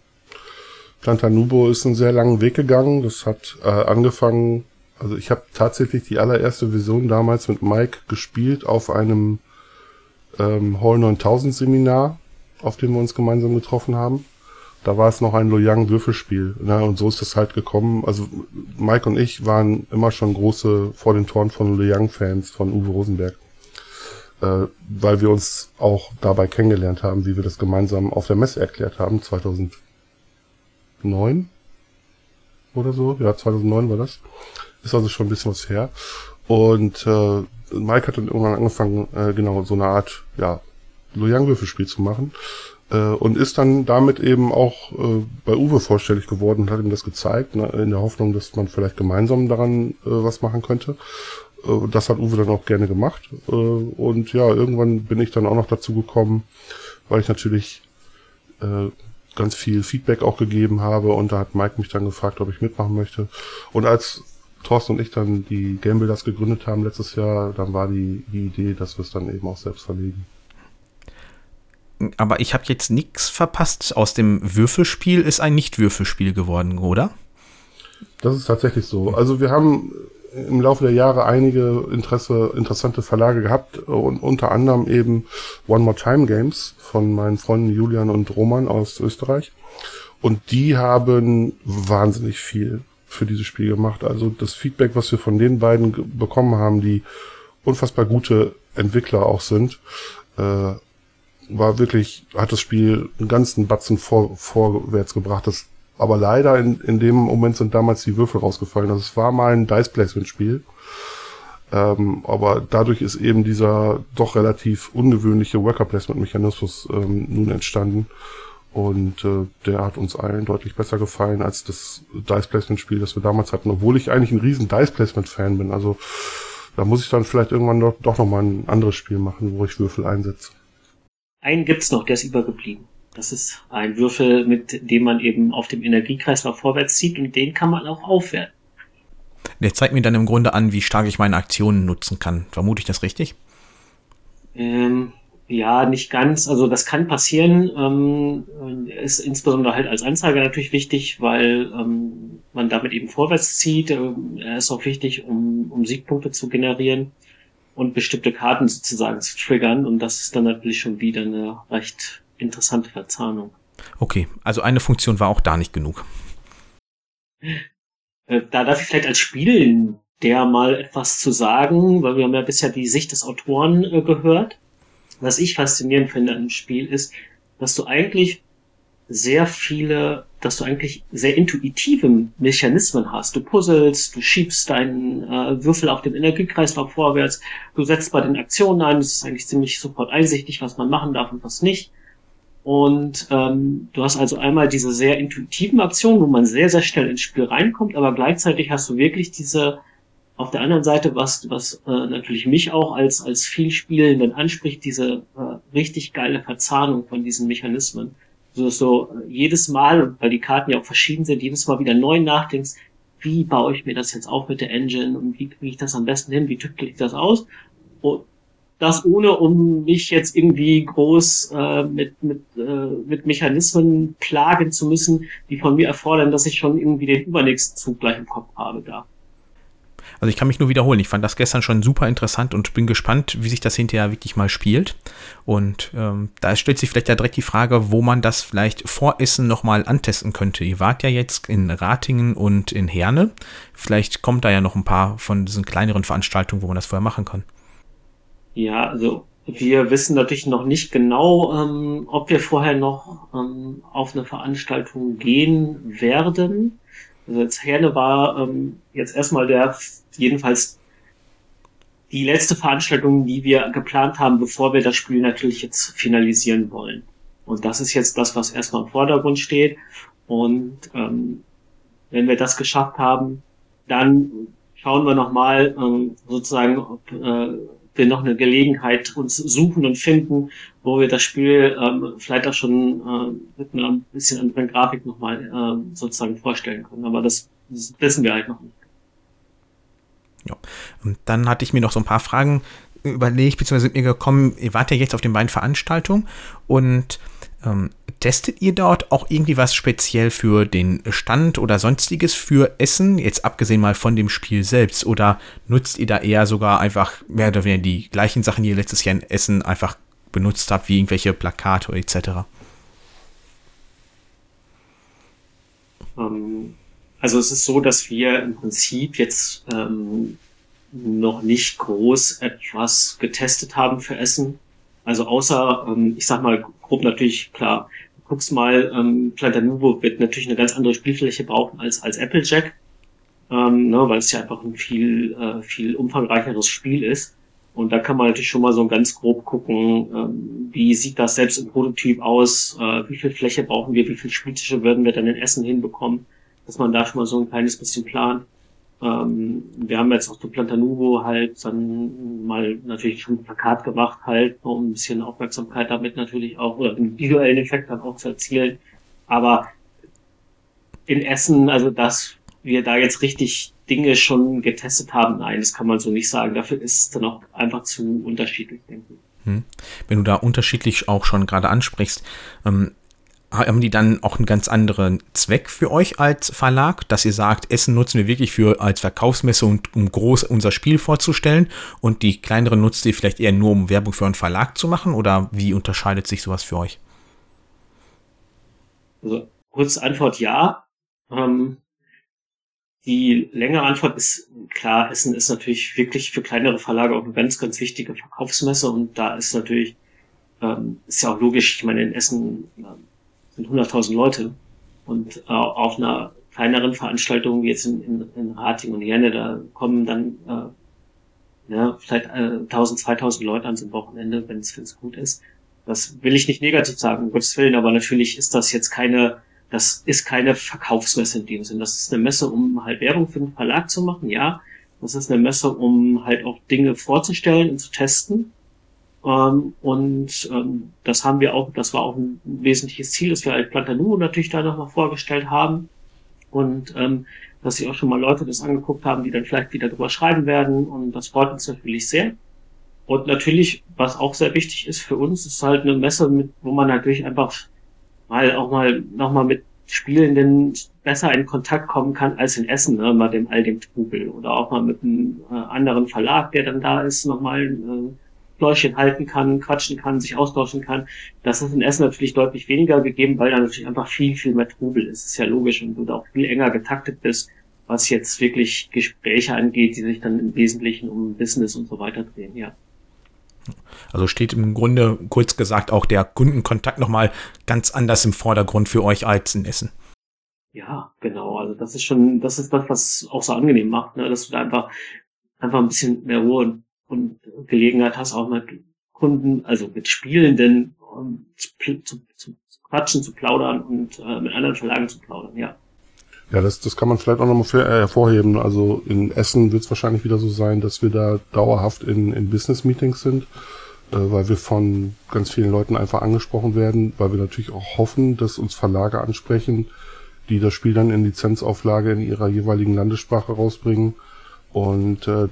Speaker 3: Plantanubo ist einen sehr langen Weg gegangen. Das hat äh, angefangen, also ich habe tatsächlich die allererste Version damals mit Mike gespielt auf einem ähm, Hall 9000 Seminar auf dem wir uns gemeinsam getroffen haben. Da war es noch ein Loyang Würfelspiel. Ne? Und so ist es halt gekommen. Also Mike und ich waren immer schon große vor den Toren von Loyang Fans von Uwe Rosenberg. Äh, weil wir uns auch dabei kennengelernt haben, wie wir das gemeinsam auf der Messe erklärt haben, 2009 oder so. Ja, 2009 war das. Ist also schon ein bisschen was her. Und äh, Mike hat dann irgendwann angefangen, äh, genau so eine Art ja, Loyang-Würfelspiel zu machen. Äh, und ist dann damit eben auch äh, bei Uwe vorstellig geworden und hat ihm das gezeigt, ne, in der Hoffnung, dass man vielleicht gemeinsam daran äh, was machen könnte. Äh, das hat Uwe dann auch gerne gemacht. Äh, und ja, irgendwann bin ich dann auch noch dazu gekommen, weil ich natürlich äh, ganz viel Feedback auch gegeben habe und da hat Mike mich dann gefragt, ob ich mitmachen möchte. Und als Thorsten und ich dann die Game Builders gegründet haben letztes Jahr, dann war die, die Idee, dass wir es dann eben auch selbst verlegen
Speaker 1: aber ich habe jetzt nichts verpasst. Aus dem Würfelspiel ist ein Nicht-Würfelspiel geworden, oder?
Speaker 3: Das ist tatsächlich so. Also wir haben im Laufe der Jahre einige Interesse, interessante Verlage gehabt und unter anderem eben One More Time Games von meinen Freunden Julian und Roman aus Österreich. Und die haben wahnsinnig viel für dieses Spiel gemacht. Also das Feedback, was wir von den beiden bekommen haben, die unfassbar gute Entwickler auch sind, äh, war wirklich, hat das Spiel einen ganzen Batzen vor, vorwärts gebracht. Das, aber leider in, in dem Moment sind damals die Würfel rausgefallen. Also es war mal ein Dice Placement Spiel. Ähm, aber dadurch ist eben dieser doch relativ ungewöhnliche Worker Placement Mechanismus ähm, nun entstanden. Und äh, der hat uns allen deutlich besser gefallen als das Dice Placement Spiel, das wir damals hatten, obwohl ich eigentlich ein riesen Dice Placement Fan bin. Also da muss ich dann vielleicht irgendwann doch, doch nochmal ein anderes Spiel machen, wo ich Würfel einsetze.
Speaker 2: Einen gibt's noch, der ist übergeblieben. Das ist ein Würfel, mit dem man eben auf dem Energiekreislauf vorwärts zieht und den kann man auch aufwerten.
Speaker 1: Der zeigt mir dann im Grunde an, wie stark ich meine Aktionen nutzen kann. Vermute ich das richtig?
Speaker 2: Ähm, ja, nicht ganz. Also das kann passieren. Ähm, ist insbesondere halt als Anzeiger natürlich wichtig, weil ähm, man damit eben vorwärts zieht. Ähm, er ist auch wichtig, um, um Siegpunkte zu generieren und bestimmte Karten sozusagen zu triggern. Und das ist dann natürlich schon wieder eine recht interessante Verzahnung.
Speaker 1: Okay, also eine Funktion war auch da nicht genug.
Speaker 2: äh, da darf ich vielleicht als Spielen der mal etwas zu sagen, weil wir haben ja bisher die Sicht des Autoren äh, gehört. Was ich faszinierend finde an dem Spiel ist, dass du eigentlich sehr viele, dass du eigentlich sehr intuitive Mechanismen hast. Du puzzelst, du schiebst deinen äh, Würfel auf dem Energiekreislauf vorwärts, du setzt bei den Aktionen ein, das ist eigentlich ziemlich sofort einsichtig, was man machen darf und was nicht. Und ähm, du hast also einmal diese sehr intuitiven Aktionen, wo man sehr, sehr schnell ins Spiel reinkommt, aber gleichzeitig hast du wirklich diese auf der anderen Seite, was, was äh, natürlich mich auch als, als Vielspielenden anspricht, diese äh, richtig geile Verzahnung von diesen Mechanismen. So, so jedes Mal, weil die Karten ja auch verschieden sind, jedes Mal wieder neu nachdenkst, wie baue ich mir das jetzt auf mit der Engine und wie kriege ich das am besten hin, wie tüftel ich das aus? Und das ohne, um mich jetzt irgendwie groß äh, mit, mit, äh, mit Mechanismen plagen zu müssen, die von mir erfordern, dass ich schon irgendwie den übernächsten Zug gleich im Kopf habe da.
Speaker 1: Also ich kann mich nur wiederholen. Ich fand das gestern schon super interessant und bin gespannt, wie sich das hinterher wirklich mal spielt. Und ähm, da stellt sich vielleicht ja direkt die Frage, wo man das vielleicht vor Essen nochmal antesten könnte. Ihr wart ja jetzt in Ratingen und in Herne. Vielleicht kommt da ja noch ein paar von diesen kleineren Veranstaltungen, wo man das vorher machen kann.
Speaker 2: Ja, also wir wissen natürlich noch nicht genau, ähm, ob wir vorher noch ähm, auf eine Veranstaltung gehen werden. Also jetzt Herne war ähm, jetzt erstmal der, jedenfalls die letzte Veranstaltung, die wir geplant haben, bevor wir das Spiel natürlich jetzt finalisieren wollen. Und das ist jetzt das, was erstmal im Vordergrund steht. Und ähm, wenn wir das geschafft haben, dann schauen wir nochmal ähm, sozusagen, ob äh, wir noch eine Gelegenheit uns suchen und finden, wo wir das Spiel ähm, vielleicht auch schon äh, mit einer bisschen anderen Grafik nochmal äh, sozusagen vorstellen können. Aber das, das wissen wir halt noch nicht.
Speaker 1: Ja. Und dann hatte ich mir noch so ein paar Fragen überlegt, beziehungsweise sind mir gekommen, ihr wart ja jetzt auf den beiden Veranstaltungen und ähm, testet ihr dort auch irgendwie was speziell für den Stand oder sonstiges für Essen, jetzt abgesehen mal von dem Spiel selbst? Oder nutzt ihr da eher sogar einfach mehr oder weniger die gleichen Sachen, die ihr letztes Jahr in Essen einfach benutzt habt, wie irgendwelche Plakate etc.?
Speaker 2: Ähm, also es ist so, dass wir im Prinzip jetzt ähm, noch nicht groß etwas getestet haben für Essen. Also außer, ähm, ich sag mal, grob natürlich, klar, du guckst mal, ähm, Plantanuvo wird natürlich eine ganz andere Spielfläche brauchen als, als Applejack, ähm, ne, weil es ja einfach ein viel, äh, viel umfangreicheres Spiel ist. Und da kann man natürlich schon mal so ganz grob gucken, ähm, wie sieht das selbst im Prototyp aus, äh, wie viel Fläche brauchen wir, wie viel Spieltische würden wir dann in Essen hinbekommen, dass man da schon mal so ein kleines bisschen plant. Ähm, wir haben jetzt auch zu Plantanubo halt dann mal natürlich schon ein Plakat gemacht, halt, um ein bisschen Aufmerksamkeit damit natürlich auch, oder einen visuellen Effekt dann auch zu erzielen. Aber in Essen, also dass wir da jetzt richtig Dinge schon getestet haben, nein, das kann man so nicht sagen. Dafür ist es dann auch einfach zu unterschiedlich, denke ich.
Speaker 1: Hm. Wenn du da unterschiedlich auch schon gerade ansprichst, ähm, haben die dann auch einen ganz anderen Zweck für euch als Verlag, dass ihr sagt, Essen nutzen wir wirklich für als Verkaufsmesse und um groß unser Spiel vorzustellen und die kleineren nutzt ihr vielleicht eher nur, um Werbung für einen Verlag zu machen oder wie unterscheidet sich sowas für euch?
Speaker 2: Also kurze Antwort ja. Ähm, die längere Antwort ist klar, Essen ist natürlich wirklich für kleinere Verlage auch eine ganz, ganz wichtige Verkaufsmesse und da ist natürlich, ähm, ist ja auch logisch, ich meine, in Essen ähm, sind 100.000 Leute. Und äh, auf einer kleineren Veranstaltung, wie jetzt in, in, in Rating und Jenne, da kommen dann äh, ja, vielleicht äh, 1000, 2000 Leute an so einem Wochenende, wenn es gut ist. Das will ich nicht negativ sagen, um Gottes Willen, aber natürlich ist das jetzt keine, das ist keine Verkaufsmesse in dem Sinn. Das ist eine Messe, um halt Werbung für den Verlag zu machen, ja. Das ist eine Messe, um halt auch Dinge vorzustellen und zu testen. Ähm, und ähm, das haben wir auch, das war auch ein wesentliches Ziel, dass wir als Plantanu natürlich da nochmal vorgestellt haben. Und ähm, dass sich auch schon mal Leute das angeguckt haben, die dann vielleicht wieder drüber schreiben werden. Und das freut uns natürlich sehr. Und natürlich, was auch sehr wichtig ist für uns, ist halt eine Messe, mit, wo man natürlich einfach mal auch mal nochmal mit Spielenden besser in Kontakt kommen kann als in Essen, ne, mal dem all dem Trubel. Oder auch mal mit einem äh, anderen Verlag, der dann da ist, nochmal äh, Pläuschen halten kann, quatschen kann, sich austauschen kann. Das ist in Essen natürlich deutlich weniger gegeben, weil da natürlich einfach viel, viel mehr Trubel ist. Das ist ja logisch und du da auch viel enger getaktet bist. was jetzt wirklich Gespräche angeht, die sich dann im Wesentlichen um Business und so weiter drehen, ja.
Speaker 1: Also steht im Grunde, kurz gesagt, auch der Kundenkontakt nochmal ganz anders im Vordergrund für euch als in Essen.
Speaker 2: Ja, genau. Also das ist schon, das ist das, was auch so angenehm macht, ne? dass du da einfach, einfach ein bisschen mehr Ruhe und, und Gelegenheit hast, auch mit Kunden, also mit Spielenden um, zu, zu, zu, zu quatschen, zu plaudern und äh, mit anderen Verlagen zu plaudern, ja.
Speaker 3: Ja, das, das kann man vielleicht auch nochmal äh, hervorheben. Also in Essen wird es wahrscheinlich wieder so sein, dass wir da dauerhaft in, in Business-Meetings sind, äh, weil wir von ganz vielen Leuten einfach angesprochen werden, weil wir natürlich auch hoffen, dass uns Verlage ansprechen, die das Spiel dann in Lizenzauflage in ihrer jeweiligen Landessprache rausbringen. Und äh,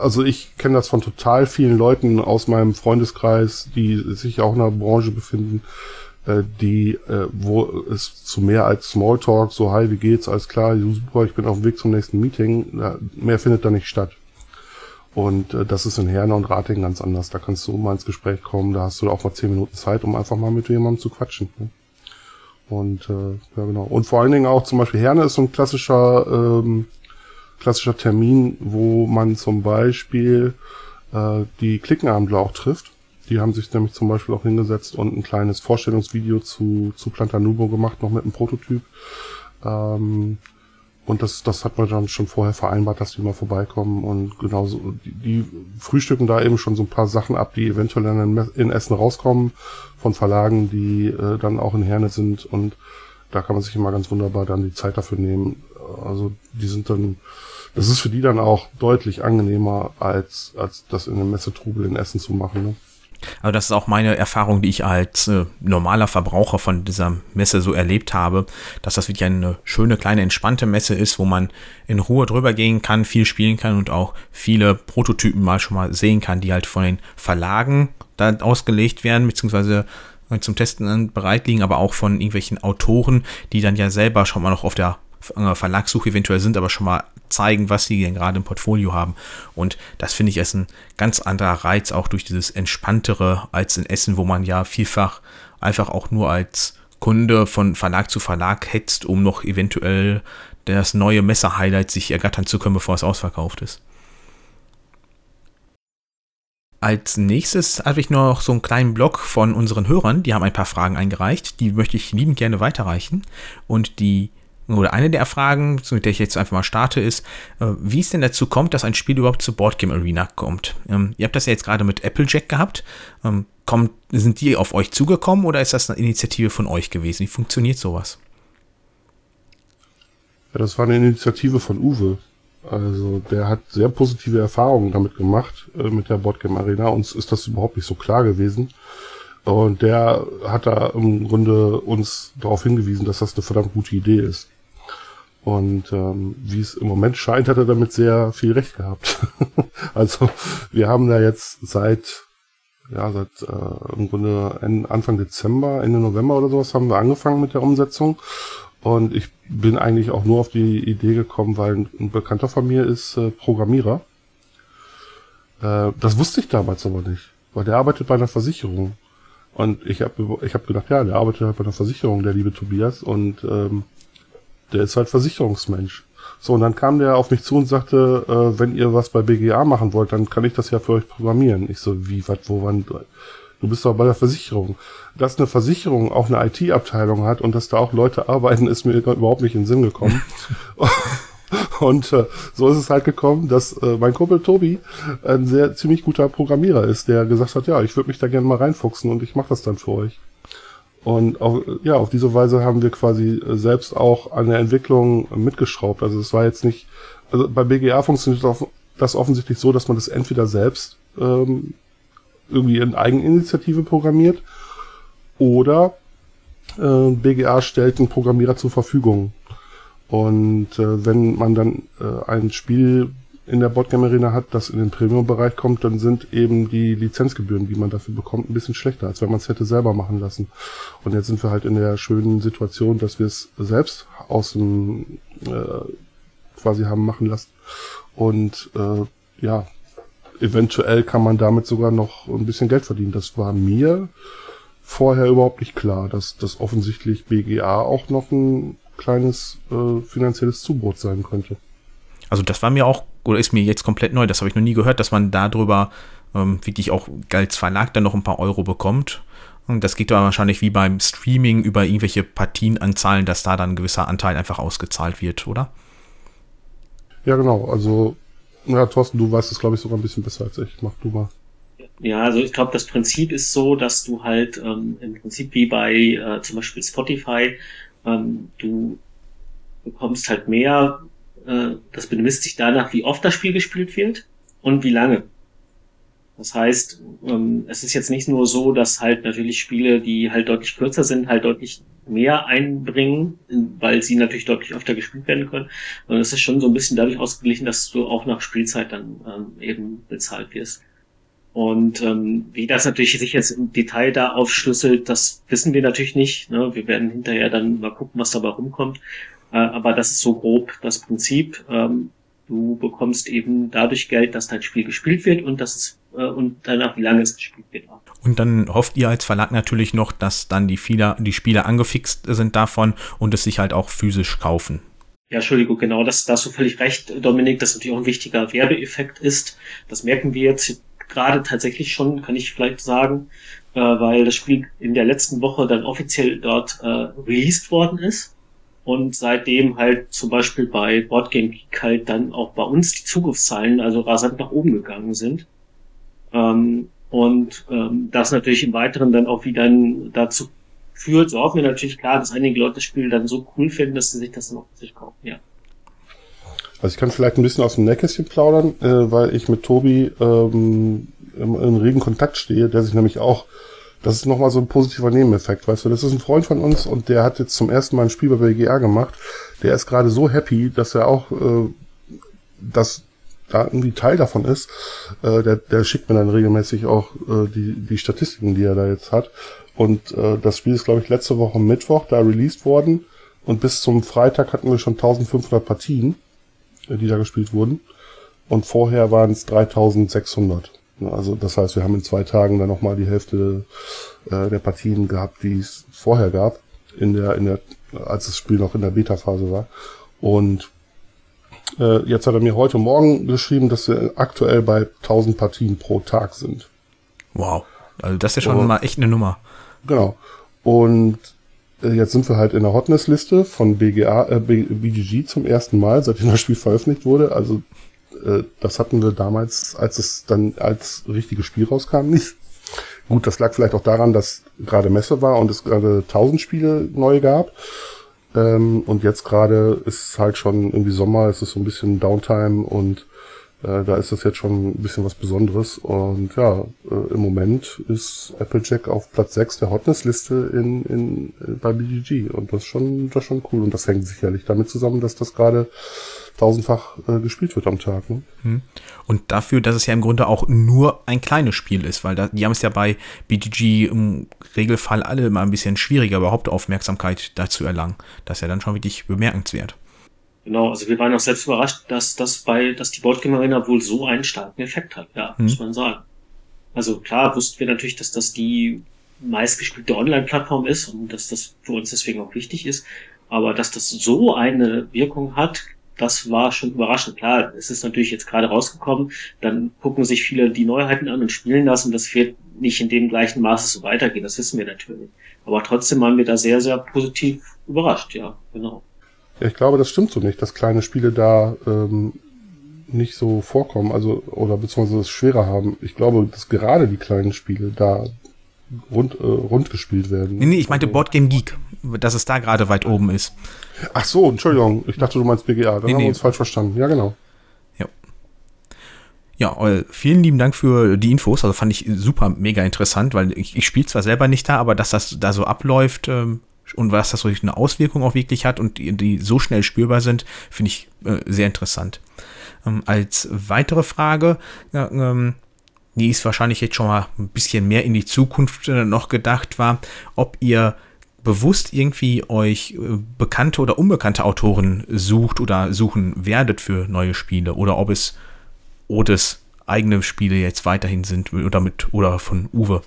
Speaker 3: also ich kenne das von total vielen Leuten aus meinem Freundeskreis, die sich auch in der Branche befinden, äh, die, äh, wo es zu mehr als Smalltalk, so hi, wie geht's, alles klar, super, ich bin auf dem Weg zum nächsten Meeting, mehr findet da nicht statt. Und äh, das ist in Herne und Rating ganz anders. Da kannst du mal ins Gespräch kommen, da hast du auch mal zehn Minuten Zeit, um einfach mal mit jemandem zu quatschen. Ne? Und äh, ja genau. Und vor allen Dingen auch zum Beispiel Herne ist so ein klassischer ähm, klassischer Termin, wo man zum Beispiel äh, die Klickenabendler auch trifft. Die haben sich nämlich zum Beispiel auch hingesetzt und ein kleines Vorstellungsvideo zu, zu Plantanubo gemacht, noch mit einem Prototyp. Ähm, und das, das hat man dann schon vorher vereinbart, dass die mal vorbeikommen und genauso, die, die frühstücken da eben schon so ein paar Sachen ab, die eventuell in, in Essen rauskommen, von Verlagen, die äh, dann auch in Herne sind und da kann man sich immer ganz wunderbar dann die Zeit dafür nehmen. Also die sind dann, das ist für die dann auch deutlich angenehmer, als, als das in einem Messetrubel in Essen zu machen. Ne?
Speaker 1: Also das ist auch meine Erfahrung, die ich als äh, normaler Verbraucher von dieser Messe so erlebt habe, dass das wirklich eine schöne, kleine, entspannte Messe ist, wo man in Ruhe drüber gehen kann, viel spielen kann und auch viele Prototypen mal schon mal sehen kann, die halt von den Verlagen dann ausgelegt werden, beziehungsweise zum Testen bereit liegen, aber auch von irgendwelchen Autoren, die dann ja selber schon mal noch auf der äh, Verlagssuche eventuell sind, aber schon mal zeigen, was sie denn gerade im Portfolio haben. Und das finde ich ist ein ganz anderer Reiz, auch durch dieses entspanntere als in Essen, wo man ja vielfach einfach auch nur als Kunde von Verlag zu Verlag hetzt, um noch eventuell das neue Messer-Highlight sich ergattern zu können, bevor es ausverkauft ist. Als nächstes habe ich noch so einen kleinen Blog von unseren Hörern, die haben ein paar Fragen eingereicht, die möchte ich liebend gerne weiterreichen. Und die oder eine der Fragen, mit der ich jetzt einfach mal starte, ist, äh, wie es denn dazu kommt, dass ein Spiel überhaupt zu Boardgame Arena kommt. Ähm, ihr habt das ja jetzt gerade mit Applejack gehabt. Ähm, kommt, sind die auf euch zugekommen oder ist das eine Initiative von euch gewesen? Wie funktioniert sowas?
Speaker 3: Ja, das war eine Initiative von Uwe. Also der hat sehr positive Erfahrungen damit gemacht, äh, mit der Boardgame Arena. Uns ist das überhaupt nicht so klar gewesen. Und der hat da im Grunde uns darauf hingewiesen, dass das eine verdammt gute Idee ist. Und ähm, wie es im Moment scheint, hat er damit sehr viel Recht gehabt. also wir haben da jetzt seit ja seit äh, im Grunde Anfang Dezember, Ende November oder sowas haben wir angefangen mit der Umsetzung. Und ich bin eigentlich auch nur auf die Idee gekommen, weil ein, Bekannter von mir ist äh, Programmierer. Äh, das wusste ich damals aber nicht, weil der arbeitet bei einer Versicherung. Und ich habe ich hab gedacht, ja, der arbeitet halt bei einer Versicherung, der liebe Tobias. Und ähm, der ist halt Versicherungsmensch. So, und dann kam der auf mich zu und sagte, äh, wenn ihr was bei BGA machen wollt, dann kann ich das ja für euch programmieren. Ich so, wie, was, wo, wann? Du bist doch bei der Versicherung. Dass eine Versicherung auch eine IT-Abteilung hat und dass da auch Leute arbeiten, ist mir überhaupt nicht in den Sinn gekommen. und äh, so ist es halt gekommen, dass äh, mein Kumpel Tobi ein sehr ziemlich guter Programmierer ist, der gesagt hat, ja, ich würde mich da gerne mal reinfuchsen und ich mache das dann für euch. Und auf, ja, auf diese Weise haben wir quasi selbst auch an der Entwicklung mitgeschraubt. Also es war jetzt nicht, also bei BGA funktioniert das offensichtlich so, dass man das entweder selbst ähm, irgendwie in Eigeninitiative programmiert oder äh, BGA stellt einen Programmierer zur Verfügung. Und äh, wenn man dann äh, ein Spiel in der Boardgame Arena hat, das in den Premium-Bereich kommt, dann sind eben die Lizenzgebühren, die man dafür bekommt, ein bisschen schlechter, als wenn man es hätte selber machen lassen. Und jetzt sind wir halt in der schönen Situation, dass wir es selbst aus dem äh, quasi haben machen lassen. Und äh, ja, eventuell kann man damit sogar noch ein bisschen Geld verdienen. Das war mir vorher überhaupt nicht klar, dass das offensichtlich BGA auch noch ein kleines äh, finanzielles Zubrot sein könnte.
Speaker 1: Also das war mir auch, oder ist mir jetzt komplett neu, das habe ich noch nie gehört, dass man darüber ähm, wirklich auch als Verlag dann noch ein paar Euro bekommt. Und das geht aber wahrscheinlich wie beim Streaming über irgendwelche Partienanzahlen, dass da dann ein gewisser Anteil einfach ausgezahlt wird, oder?
Speaker 3: Ja, genau. Also, ja, Thorsten, du weißt es, glaube ich, sogar ein bisschen besser als ich. Mach du mal.
Speaker 2: Ja, also ich glaube, das Prinzip ist so, dass du halt ähm, im Prinzip wie bei äh, zum Beispiel Spotify, ähm, du bekommst halt mehr, äh, das bemisst sich danach, wie oft das Spiel gespielt wird und wie lange. Das heißt, ähm, es ist jetzt nicht nur so, dass halt natürlich Spiele, die halt deutlich kürzer sind, halt deutlich mehr einbringen, weil sie natürlich deutlich öfter gespielt werden können. Und es ist schon so ein bisschen dadurch ausgeglichen, dass du auch nach Spielzeit dann ähm, eben bezahlt wirst. Und ähm, wie das natürlich sich jetzt im Detail da aufschlüsselt, das wissen wir natürlich nicht. Ne? Wir werden hinterher dann mal gucken, was dabei rumkommt. Äh, aber das ist so grob das Prinzip. Ähm, du bekommst eben dadurch Geld, dass dein Spiel gespielt wird und dass es äh, und danach, wie lange es gespielt wird.
Speaker 1: Und dann hofft ihr als Verlag natürlich noch, dass dann die, Spieler, die Spieler angefixt sind davon und es sich halt auch physisch kaufen.
Speaker 2: Ja, Entschuldigung, genau, das, da hast du völlig recht, Dominik, dass natürlich auch ein wichtiger Werbeeffekt ist. Das merken wir jetzt gerade tatsächlich schon, kann ich vielleicht sagen, äh, weil das Spiel in der letzten Woche dann offiziell dort äh, released worden ist und seitdem halt zum Beispiel bei Boardgame Geek halt dann auch bei uns die Zugriffszahlen also rasant nach oben gegangen sind. Ähm, und ähm, das natürlich im Weiteren dann auch wieder dazu führt, so auch mir natürlich klar, dass einige Leute das Spiel dann so cool finden, dass sie sich das dann auch sich kaufen, ja.
Speaker 3: Also ich kann vielleicht ein bisschen aus dem Nähkästchen plaudern, äh, weil ich mit Tobi ähm, im, im regen Kontakt stehe, der sich nämlich auch, das ist nochmal so ein positiver Nebeneffekt, weißt du, das ist ein Freund von uns und der hat jetzt zum ersten Mal ein Spiel bei BGR gemacht. Der ist gerade so happy, dass er auch äh, das da irgendwie Teil davon ist. Äh, der, der schickt mir dann regelmäßig auch äh, die, die Statistiken, die er da jetzt hat. Und äh, das Spiel ist, glaube ich, letzte Woche Mittwoch da released worden. Und bis zum Freitag hatten wir schon 1500 Partien die da gespielt wurden. Und vorher waren es 3600. Also das heißt, wir haben in zwei Tagen dann nochmal die Hälfte äh, der Partien gehabt, die es vorher gab, in der, in der, als das Spiel noch in der Beta-Phase war. Und äh, jetzt hat er mir heute Morgen geschrieben, dass wir aktuell bei 1000 Partien pro Tag sind.
Speaker 1: Wow, also das ist ja schon Und, mal echt eine Nummer.
Speaker 3: Genau. Und äh, jetzt sind wir halt in der Hotness-Liste von BGA, äh, BGG zum ersten Mal, seitdem das Spiel veröffentlicht wurde. Also äh, das hatten wir damals, als es dann als richtiges Spiel rauskam, nicht. Gut, das lag vielleicht auch daran, dass gerade Messe war und es gerade tausend Spiele neu gab. Ähm, und jetzt gerade ist halt schon irgendwie Sommer, es ist so ein bisschen Downtime und äh, da ist das jetzt schon ein bisschen was Besonderes. Und ja, äh, im Moment ist Applejack auf Platz 6 der Hotness-Liste in, in, äh, bei BGG. Und das ist schon, das ist schon cool. Und das hängt sicherlich damit zusammen, dass das gerade tausendfach äh, gespielt wird am Tag. Ne?
Speaker 1: Hm. Und dafür, dass es ja im Grunde auch nur ein kleines Spiel ist, weil da, die haben es ja bei BGG im Regelfall alle immer ein bisschen schwieriger, überhaupt Aufmerksamkeit dazu erlangen. Das ist ja dann schon wirklich bemerkenswert.
Speaker 2: Genau, also wir waren auch selbst überrascht, dass das bei, dass die Boardgame Arena wohl so einen starken Effekt hat, ja, mhm. muss man sagen. Also klar wussten wir natürlich, dass das die meistgespielte Online-Plattform ist und dass das für uns deswegen auch wichtig ist. Aber dass das so eine Wirkung hat, das war schon überraschend. Klar, es ist natürlich jetzt gerade rausgekommen, dann gucken sich viele die Neuheiten an und spielen das und das wird nicht in dem gleichen Maße so weitergehen, das wissen wir natürlich. Aber trotzdem waren wir da sehr, sehr positiv überrascht, ja, genau.
Speaker 3: Ja, ich glaube, das stimmt so nicht, dass kleine Spiele da ähm, nicht so vorkommen, also oder beziehungsweise es schwerer haben. Ich glaube, dass gerade die kleinen Spiele da rund, äh, rund gespielt werden.
Speaker 1: Nee, nee, ich meinte also, Boardgame Geek, dass es da gerade weit oben ist.
Speaker 3: Ach so, Entschuldigung, ich dachte, du meinst BGA, dann nee, haben wir uns falsch verstanden. Ja, genau.
Speaker 1: Ja. Ja, äh, vielen lieben Dank für die Infos. Also fand ich super mega interessant, weil ich, ich spiele zwar selber nicht da, aber dass das da so abläuft, ähm, und was das so eine Auswirkung auch wirklich hat und die, die so schnell spürbar sind, finde ich äh, sehr interessant. Ähm, als weitere Frage, äh, ähm, die ist wahrscheinlich jetzt schon mal ein bisschen mehr in die Zukunft äh, noch gedacht war, ob ihr bewusst irgendwie euch äh, bekannte oder unbekannte Autoren sucht oder suchen werdet für neue Spiele oder ob es Odes eigene Spiele jetzt weiterhin sind oder mit oder von Uwe.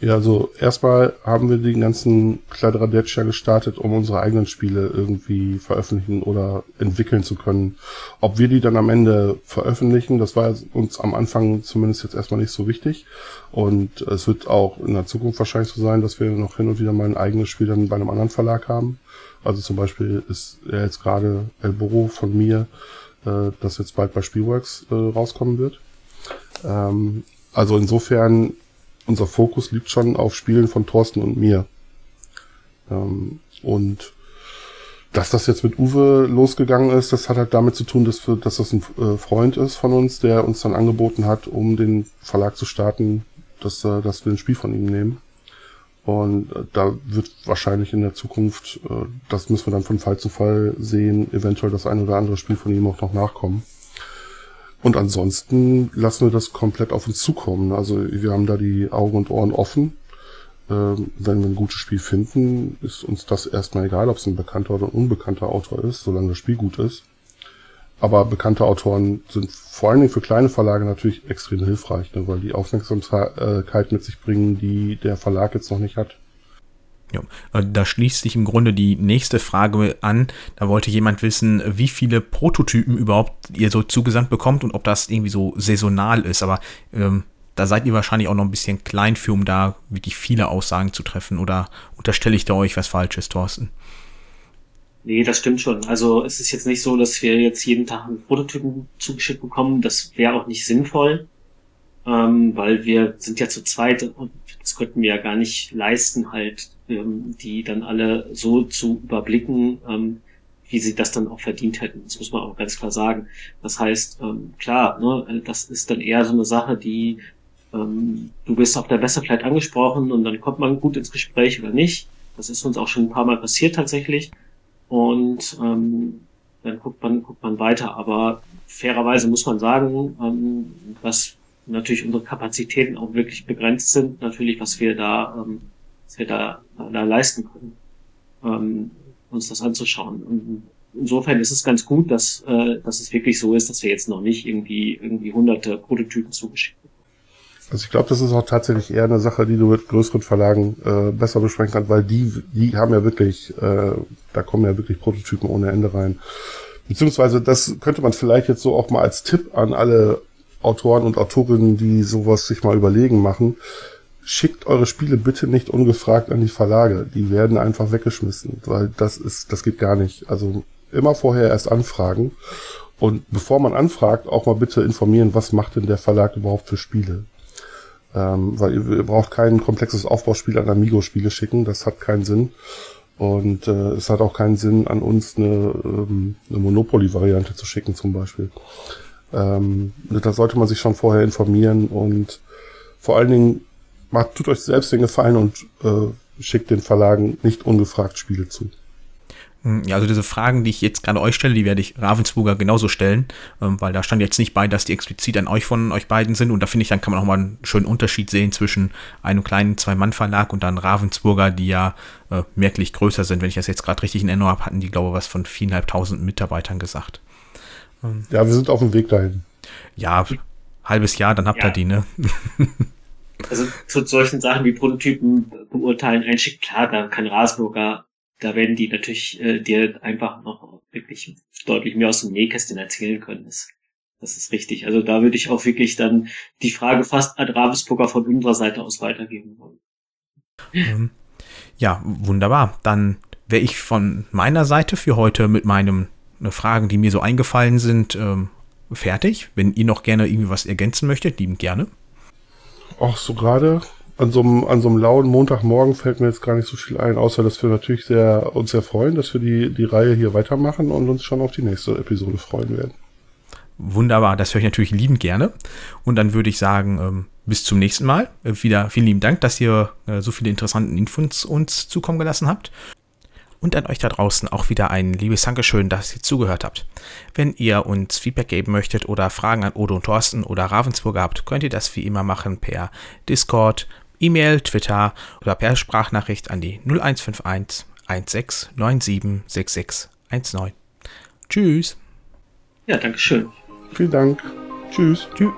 Speaker 3: Ja, also erstmal haben wir den ganzen Kladderadatsch ja gestartet, um unsere eigenen Spiele irgendwie veröffentlichen oder entwickeln zu können. Ob wir die dann am Ende veröffentlichen, das war uns am Anfang zumindest jetzt erstmal nicht so wichtig. Und es wird auch in der Zukunft wahrscheinlich so sein, dass wir noch hin und wieder mal ein eigenes Spiel dann bei einem anderen Verlag haben. Also zum Beispiel ist jetzt gerade El Boro von mir, äh, das jetzt bald bei Spielworks äh, rauskommen wird. Ähm, also insofern unser Fokus liegt schon auf Spielen von Thorsten und mir. Ähm, und dass das jetzt mit Uwe losgegangen ist, das hat halt damit zu tun, dass, wir, dass das ein äh, Freund ist von uns, der uns dann angeboten hat, um den Verlag zu starten, dass, äh, dass wir ein Spiel von ihm nehmen. Und äh, da wird wahrscheinlich in der Zukunft, das müssen wir dann von Fall zu Fall sehen, eventuell das ein oder andere Spiel von ihm auch noch nachkommen. Und ansonsten lassen wir das komplett auf uns zukommen. Also wir haben da die Augen und Ohren offen. Ähm, wenn wir ein gutes Spiel finden, ist uns das erstmal egal, ob es ein bekannter oder ein unbekannter Autor ist, solange das Spiel gut ist. Aber bekannte Autoren sind vor allen Dingen für kleine Verlage natürlich extrem hilfreich, ne, weil die Aufmerksamkeit mit sich bringen, die der Verlag jetzt noch nicht hat.
Speaker 1: Ja, äh, da schließt sich im Grunde die nächste Frage an. Da wollte jemand wissen, wie viele Prototypen überhaupt ihr so zugesandt bekommt und ob das irgendwie so saisonal ist. Aber ähm, da seid ihr wahrscheinlich auch noch ein bisschen klein für, um da wirklich viele Aussagen zu treffen. Oder unterstelle ich da euch was Falsches, Thorsten?
Speaker 2: Nee, das stimmt schon. Also es ist jetzt nicht so, dass wir jetzt jeden Tag einen Prototypen zugeschickt bekommen. Das wäre auch nicht sinnvoll, ähm, weil wir sind ja zu zweit und das könnten wir ja gar nicht leisten, halt ähm, die dann alle so zu überblicken, ähm, wie sie das dann auch verdient hätten. Das muss man auch ganz klar sagen. Das heißt, ähm, klar, ne, das ist dann eher so eine Sache, die ähm, du bist auf der Messe vielleicht angesprochen und dann kommt man gut ins Gespräch oder nicht. Das ist uns auch schon ein paar Mal passiert tatsächlich. Und ähm, dann guckt man, guckt man weiter. Aber fairerweise muss man sagen, ähm, dass natürlich unsere Kapazitäten auch wirklich begrenzt sind, natürlich, was wir da ähm, was wir da, da leisten können, ähm, uns das anzuschauen. Und insofern ist es ganz gut, dass, äh, dass es wirklich so ist, dass wir jetzt noch nicht irgendwie, irgendwie hunderte Prototypen zugeschickt.
Speaker 3: Also ich glaube, das ist auch tatsächlich eher eine Sache, die du mit größeren Verlagen äh, besser besprechen kannst, weil die, die haben ja wirklich, äh, da kommen ja wirklich Prototypen ohne Ende rein. Beziehungsweise das könnte man vielleicht jetzt so auch mal als Tipp an alle Autoren und Autorinnen, die sowas sich mal überlegen machen schickt eure Spiele bitte nicht ungefragt an die Verlage. Die werden einfach weggeschmissen, weil das ist, das geht gar nicht. Also immer vorher erst anfragen und bevor man anfragt, auch mal bitte informieren, was macht denn der Verlag überhaupt für Spiele. Ähm, weil ihr, ihr, braucht kein komplexes Aufbauspiel an Amigo-Spiele schicken, das hat keinen Sinn. Und äh, es hat auch keinen Sinn, an uns eine, ähm, eine Monopoly-Variante zu schicken zum Beispiel. Ähm, da sollte man sich schon vorher informieren und vor allen Dingen macht, tut euch selbst den Gefallen und äh, schickt den Verlagen nicht ungefragt Spiele zu.
Speaker 1: Hm, ja, also diese Fragen, die ich jetzt gerade euch stelle, die werde ich Ravensburger genauso stellen, ähm, weil da stand jetzt nicht bei, dass die explizit an euch von euch beiden sind und da finde ich, dann kann man auch mal einen schönen Unterschied sehen zwischen einem kleinen Zwei-Mann-Verlag und dann Ravensburger, die ja äh, merklich größer sind. Wenn ich das jetzt gerade richtig in Erinnerung habe, hatten die, glaube ich, was von viereinhalbtausend Mitarbeitern gesagt.
Speaker 3: Ähm, ja, wir sind auf dem Weg dahin.
Speaker 1: Ja, halbes Jahr, dann habt ja. ihr die, ne?
Speaker 2: Also zu solchen Sachen wie Prototypen beurteilen, einschicken, klar, da kann Rasburger, da werden die natürlich äh, dir einfach noch wirklich deutlich mehr aus dem Nähkästchen erzählen können. Das, das ist richtig. Also da würde ich auch wirklich dann die Frage fast an Ravensburger von unserer Seite aus weitergeben wollen.
Speaker 1: Ähm, ja, wunderbar. Dann wäre ich von meiner Seite für heute mit meinen äh, Fragen, die mir so eingefallen sind, ähm, fertig. Wenn ihr noch gerne irgendwie was ergänzen möchtet, lieben gerne.
Speaker 3: Ach, so gerade an so einem, an so einem lauen Montagmorgen fällt mir jetzt gar nicht so viel ein, außer dass wir natürlich sehr, uns sehr freuen, dass wir die, die Reihe hier weitermachen und uns schon auf die nächste Episode freuen werden.
Speaker 1: Wunderbar, das höre ich natürlich liebend gerne. Und dann würde ich sagen, ähm, bis zum nächsten Mal. Äh, wieder vielen lieben Dank, dass ihr äh, so viele interessanten Infos uns zukommen gelassen habt und an euch da draußen auch wieder ein liebes Dankeschön, dass ihr zugehört habt. Wenn ihr uns Feedback geben möchtet oder Fragen an Odo und Thorsten oder Ravensburger habt, könnt ihr das wie immer machen per Discord, E-Mail, Twitter oder per Sprachnachricht an die 0151 16976619. Tschüss.
Speaker 2: Ja, Dankeschön.
Speaker 3: Vielen Dank. Tschüss. Tschüss.